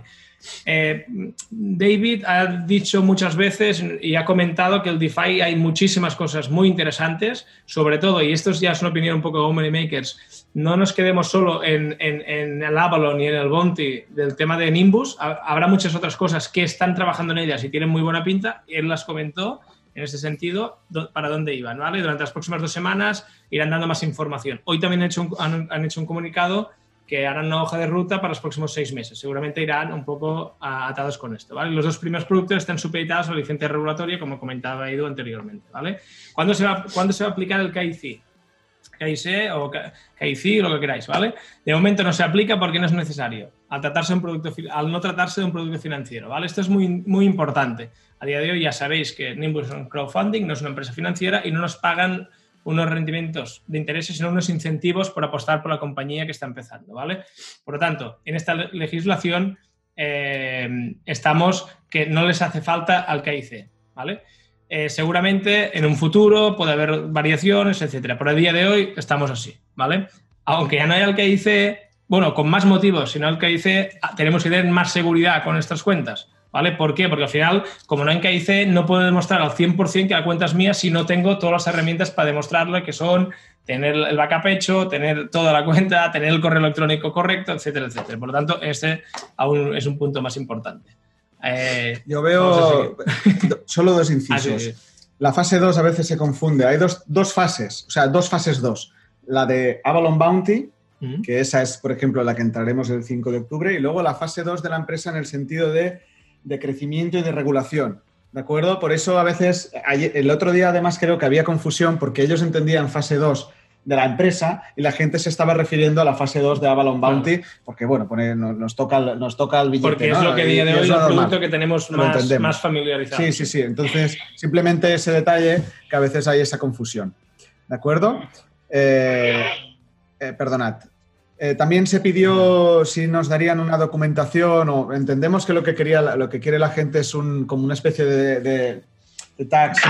Eh, David ha dicho muchas veces y ha comentado que el DeFi hay muchísimas cosas muy interesantes, sobre todo, y esto ya es una opinión un poco de Money Makers, no nos quedemos solo en, el Avalon y en el Bounty del tema de Nimbus, ha- habrá muchas otras cosas que están trabajando en ellas y tienen muy buena pinta, él las comentó en ese sentido, do- para dónde iban, ¿vale? Durante las próximas dos semanas irán dando más información. Hoy también han hecho un comunicado que harán una hoja de ruta para los próximos seis meses. Seguramente irán un poco atados con esto. ¿vale? Los dos primeros productos están supeditados a la licencia regulatoria, como comentaba Edu anteriormente. ¿vale? ¿Cuándo, se va, ¿Cuándo se va a aplicar el KIC? KIC o KIC, lo que queráis, ¿vale? De momento no se aplica porque no es necesario, al, tratarse un producto, al no tratarse de un producto financiero, ¿vale? Esto es muy, muy importante. A día de hoy ya sabéis que Nimbus crowdfunding, no es una empresa financiera y no nos pagan unos rendimientos de intereses, sino unos incentivos por apostar por la compañía que está empezando, ¿vale? Por lo tanto, en esta le- legislación eh, estamos que no les hace falta al KIC, ¿vale? Eh, seguramente en un futuro puede haber variaciones, etcétera, pero a día de hoy estamos así, ¿vale? Aunque ya no haya el KIC, bueno, con más motivos, sino el KIC, ah, tenemos que tener más seguridad con nuestras cuentas, ¿vale? ¿Por qué? Porque al final, como no KIC, no puedo demostrar al 100% que la cuenta es mía si no tengo todas las herramientas para demostrarlo, que son tener el backup hecho, tener toda la cuenta, tener el correo electrónico correcto, etcétera, etcétera. Por lo tanto, este aún es un punto más importante. Eh, Yo veo solo dos ah, incisos. La fase 2 a veces se confunde. Hay dos, dos fases, o sea, dos fases 2. La de Avalon Bounty, que esa es, por ejemplo, la que entraremos el 5 de octubre, y luego la fase 2 de la empresa en el sentido de, de crecimiento y de regulación. ¿De acuerdo? Por eso a veces, el otro día además creo que había confusión porque ellos entendían fase 2 de la empresa y la gente se estaba refiriendo a la fase 2 de Avalon Bounty, porque bueno, pone- no- nos, toca, el- nos toca el billete. Porque es lo que día de hoy es el normal. producto que tenemos más, más familiarizado. Sí, sí, sí. Entonces, simplemente ese detalle que a veces hay esa confusión. ¿De acuerdo? perdonad. También se pidió si nos darían una documentación o entendemos que lo que quería lo que quiere la gente es un, como una especie de, de, de tax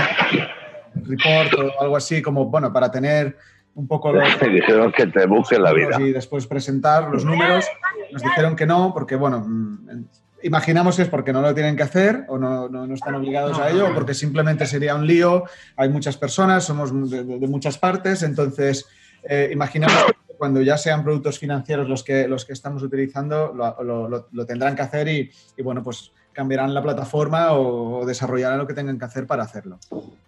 report o algo así como bueno para tener un poco los... dijeron que te busque la vida. Y después presentar los números. Nos dijeron que no, porque, bueno, mm, imaginamos que es porque no lo tienen que hacer o no, no, están obligados a ello, o porque simplemente sería un lío. Hay muchas personas, somos de, muchas partes, entonces eh, imaginamos que cuando ya sean productos financieros los que, los que estamos utilizando, lo, lo, tendrán que hacer y, y, bueno, pues cambiarán la plataforma o desarrollarán lo que tengan que hacer para hacerlo.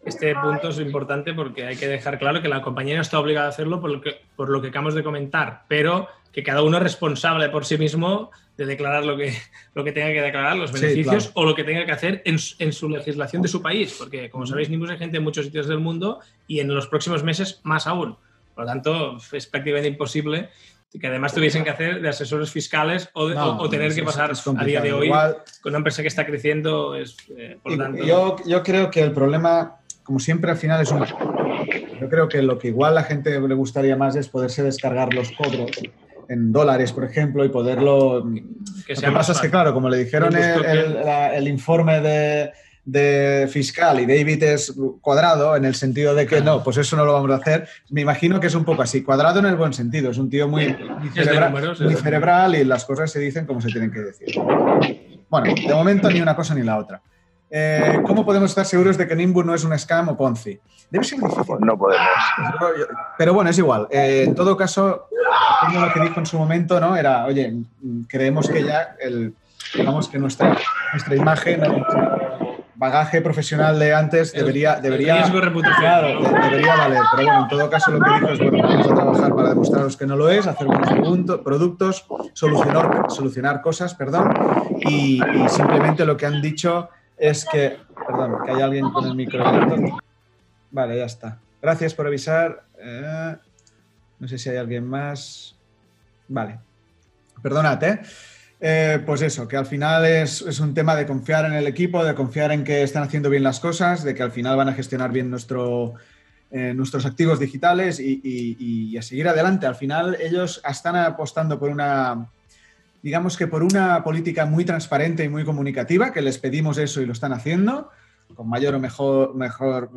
Este punto es importante porque hay que dejar claro que la compañía no está obligada a hacerlo por lo que, por lo que acabamos de comentar, pero que cada uno es responsable por sí mismo de declarar lo que, lo que tenga que declarar, los beneficios o lo que tenga que hacer en, en, su legislación de su país, porque como sabéis, Nimbus hay gente en muchos sitios del mundo y en los próximos meses más aún. Por lo tanto, es prácticamente imposible que además tuviesen que hacer de asesores fiscales o, tener que pasar a día de hoy con una empresa que está creciendo. Es, eh, yo, yo creo que el problema, como siempre, al final es un... Yo creo que lo que igual a la gente le gustaría más es poderse descargar los cobros en dólares, por ejemplo, y poderlo... Que lo que pasa es que, claro, como le dijeron el informe de de fiscal y David es cuadrado en el sentido de que no, pues eso no lo vamos a hacer. Me imagino que es un poco así, cuadrado en el buen sentido, es un tío muy, cerebral, y las cosas se dicen como se tienen que decir. Bueno, de momento ni una cosa ni la otra. Eh, ¿Cómo podemos estar seguros de que Nimbus no es un scam o Ponzi? Debe ser difícil. No podemos. Pero bueno, es igual. Eh, en todo caso, lo que dijo en su momento, ¿no? Era, oye, creemos que ya el, digamos que nuestra, nuestra imagen, bagaje profesional de antes debería, debería, claro, debería valer. Pero bueno, en todo caso lo que dijo es, bueno, vamos a trabajar para demostraros que no lo es, hacer buenos productos, solucionar, solucionar cosas, perdón, y, simplemente lo que han dicho es que, perdón, que hay alguien con el micro Vale, ya está. Gracias por avisar. Eh, no sé si hay alguien más. Vale. Perdonad, ¿eh? Eh, pues eso, que al final es, un tema de confiar en el equipo, de confiar en que están haciendo bien las cosas, de que al final van a gestionar bien eh, nuestros activos digitales y, a seguir adelante. Al final ellos están apostando por una, digamos que por una política muy transparente y muy comunicativa, que les pedimos eso y lo están haciendo, con mayor o mejor, mejor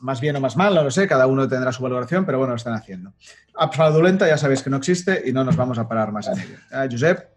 más bien o más mal, no lo sé, cada uno tendrá su valoración, pero bueno, lo están haciendo. App fraudulenta ya sabéis que no existe y no nos vamos a parar más en ello. Ah, Josep.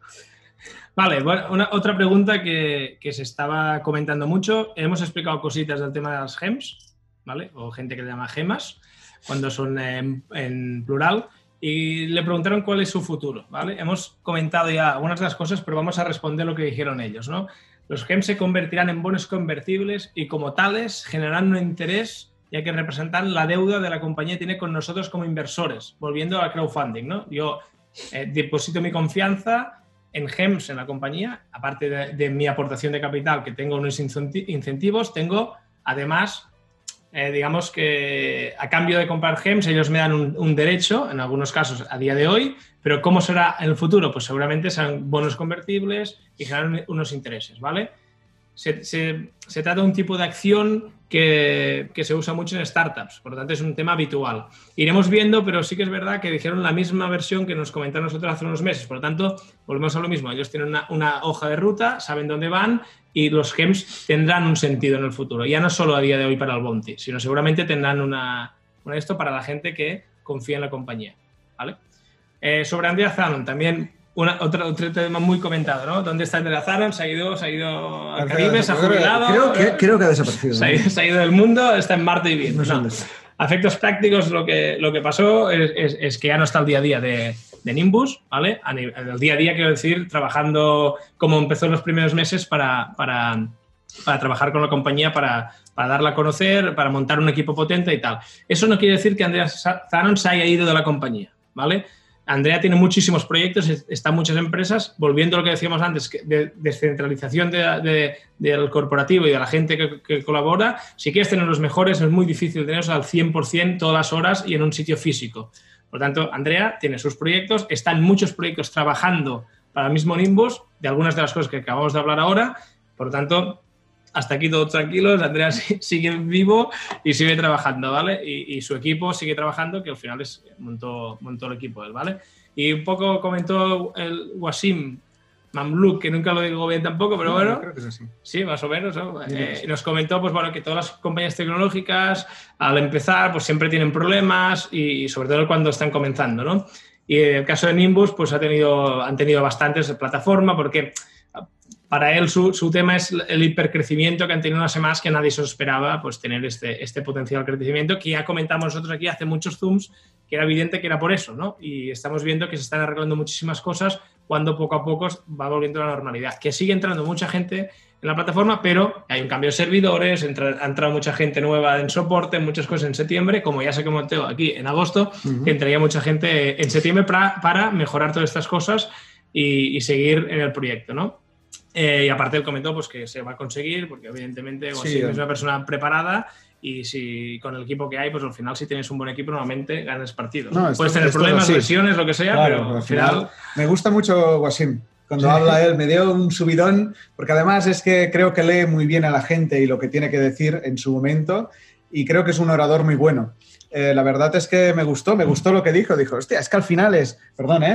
Vale, una, otra pregunta que, se estaba comentando mucho. Hemos explicado cositas del tema de las gems, ¿vale? O gente que le llama gemas, cuando son en, plural. Y le preguntaron cuál es su futuro, ¿vale? Hemos comentado ya algunas de las cosas, pero vamos a responder lo que dijeron ellos, ¿no? Los gems se convertirán en bonos convertibles y como tales generarán un interés ya que representan la deuda de la compañía tiene con nosotros como inversores, volviendo al crowdfunding, ¿no? Yo eh, deposito mi confianza en GEMS, en la compañía, aparte de, mi aportación de capital, que tengo unos incentivos, tengo además, eh, digamos que a cambio de comprar GEMS, ellos me dan un, derecho, en algunos casos a día de hoy, pero ¿cómo será en el futuro? Pues seguramente serán bonos convertibles y generan unos intereses, ¿vale? Se, se trata de un tipo de acción que, se usa mucho en startups, por lo tanto es un tema habitual. Iremos viendo, pero sí que es verdad que dijeron la misma versión que nos comentaron nosotros hace unos meses, por lo tanto volvemos a lo mismo, ellos tienen una, hoja de ruta, saben dónde van y los gems tendrán un sentido en el futuro, ya no solo a día de hoy para el Bounty, sino seguramente tendrán una, esto para la gente que confía en la compañía. ¿vale? Eh, sobre Andrea Zanon, también otro, tema muy comentado, ¿no? ¿Dónde está Zaron? Se ha ido, se ha ido al Caribe, se ha jubilado. Creo que, creo que ha desaparecido. Se ha, ido, del mundo, está en Marte y bien. No, Afectos prácticos, lo que, lo que pasó es, es, que ya no está el día a día de, de Nimbus, ¿vale? El día a día, quiero decir, trabajando como empezó en los primeros meses para, para, para trabajar con la compañía, para, para, darla a conocer, para montar un equipo potente y tal. Eso no quiere decir que Andrea Zaron se haya ido de la compañía, ¿vale? Andrea tiene muchísimos proyectos, están muchas empresas, volviendo a lo que decíamos antes, de descentralización del corporativo y de la gente que, colabora, si quieres tener los mejores es muy difícil tenerlos al 100% todas las horas y en un sitio físico. Por lo tanto, Andrea tiene sus proyectos, están muchos proyectos trabajando para el mismo Nimbus, de algunas de las cosas que acabamos de hablar ahora, por tanto, hasta aquí todos tranquilos, Andreas sigue vivo y sigue trabajando, ¿vale? Y, su equipo sigue trabajando, que al final es montó, montó el equipo él, ¿vale? Y un poco comentó el Wasim Mamluk, que nunca lo digo bien tampoco, pero bueno. Creo que es así. Sí, más o menos. Eh, nos comentó pues, bueno, que todas las compañías tecnológicas, al empezar, pues siempre tienen problemas y, sobre todo cuando están comenzando, ¿no? Y en el caso de Nimbus, pues ha tenido, han tenido bastantes plataforma porque para él su, su, tema es el hipercrecimiento que han tenido unas semanas que nadie se esperaba, pues tener este, este potencial crecimiento que ya comentamos nosotros aquí hace muchos Zooms, que era evidente que era por eso, ¿no? Y estamos viendo que se están arreglando muchísimas cosas cuando poco a poco va volviendo a la normalidad. Que sigue entrando mucha gente en la plataforma, pero hay un cambio de servidores, entra, ha entrado mucha gente nueva en soporte, muchas cosas en septiembre, como ya se comentó aquí en agosto, que entraría mucha gente en septiembre para, para mejorar todas estas cosas y, y seguir en el proyecto, ¿no? Eh, y aparte él comentó pues, que se va a conseguir, porque evidentemente es una persona preparada y si con el equipo que hay, pues al final si tienes un buen equipo, normalmente ganas partidos. Puedes tener problemas, lesiones, lo que sea, pero al final... Me gusta mucho Wasim. Cuando habla él, me dio un subidón, porque además es que creo que lee muy bien a la gente y lo que tiene que decir en su momento, y creo que es un orador muy bueno. Eh, la verdad es que me gustó, me gustó lo que dijo. Dijo, hostia, es que al final es, perdón, ¿eh?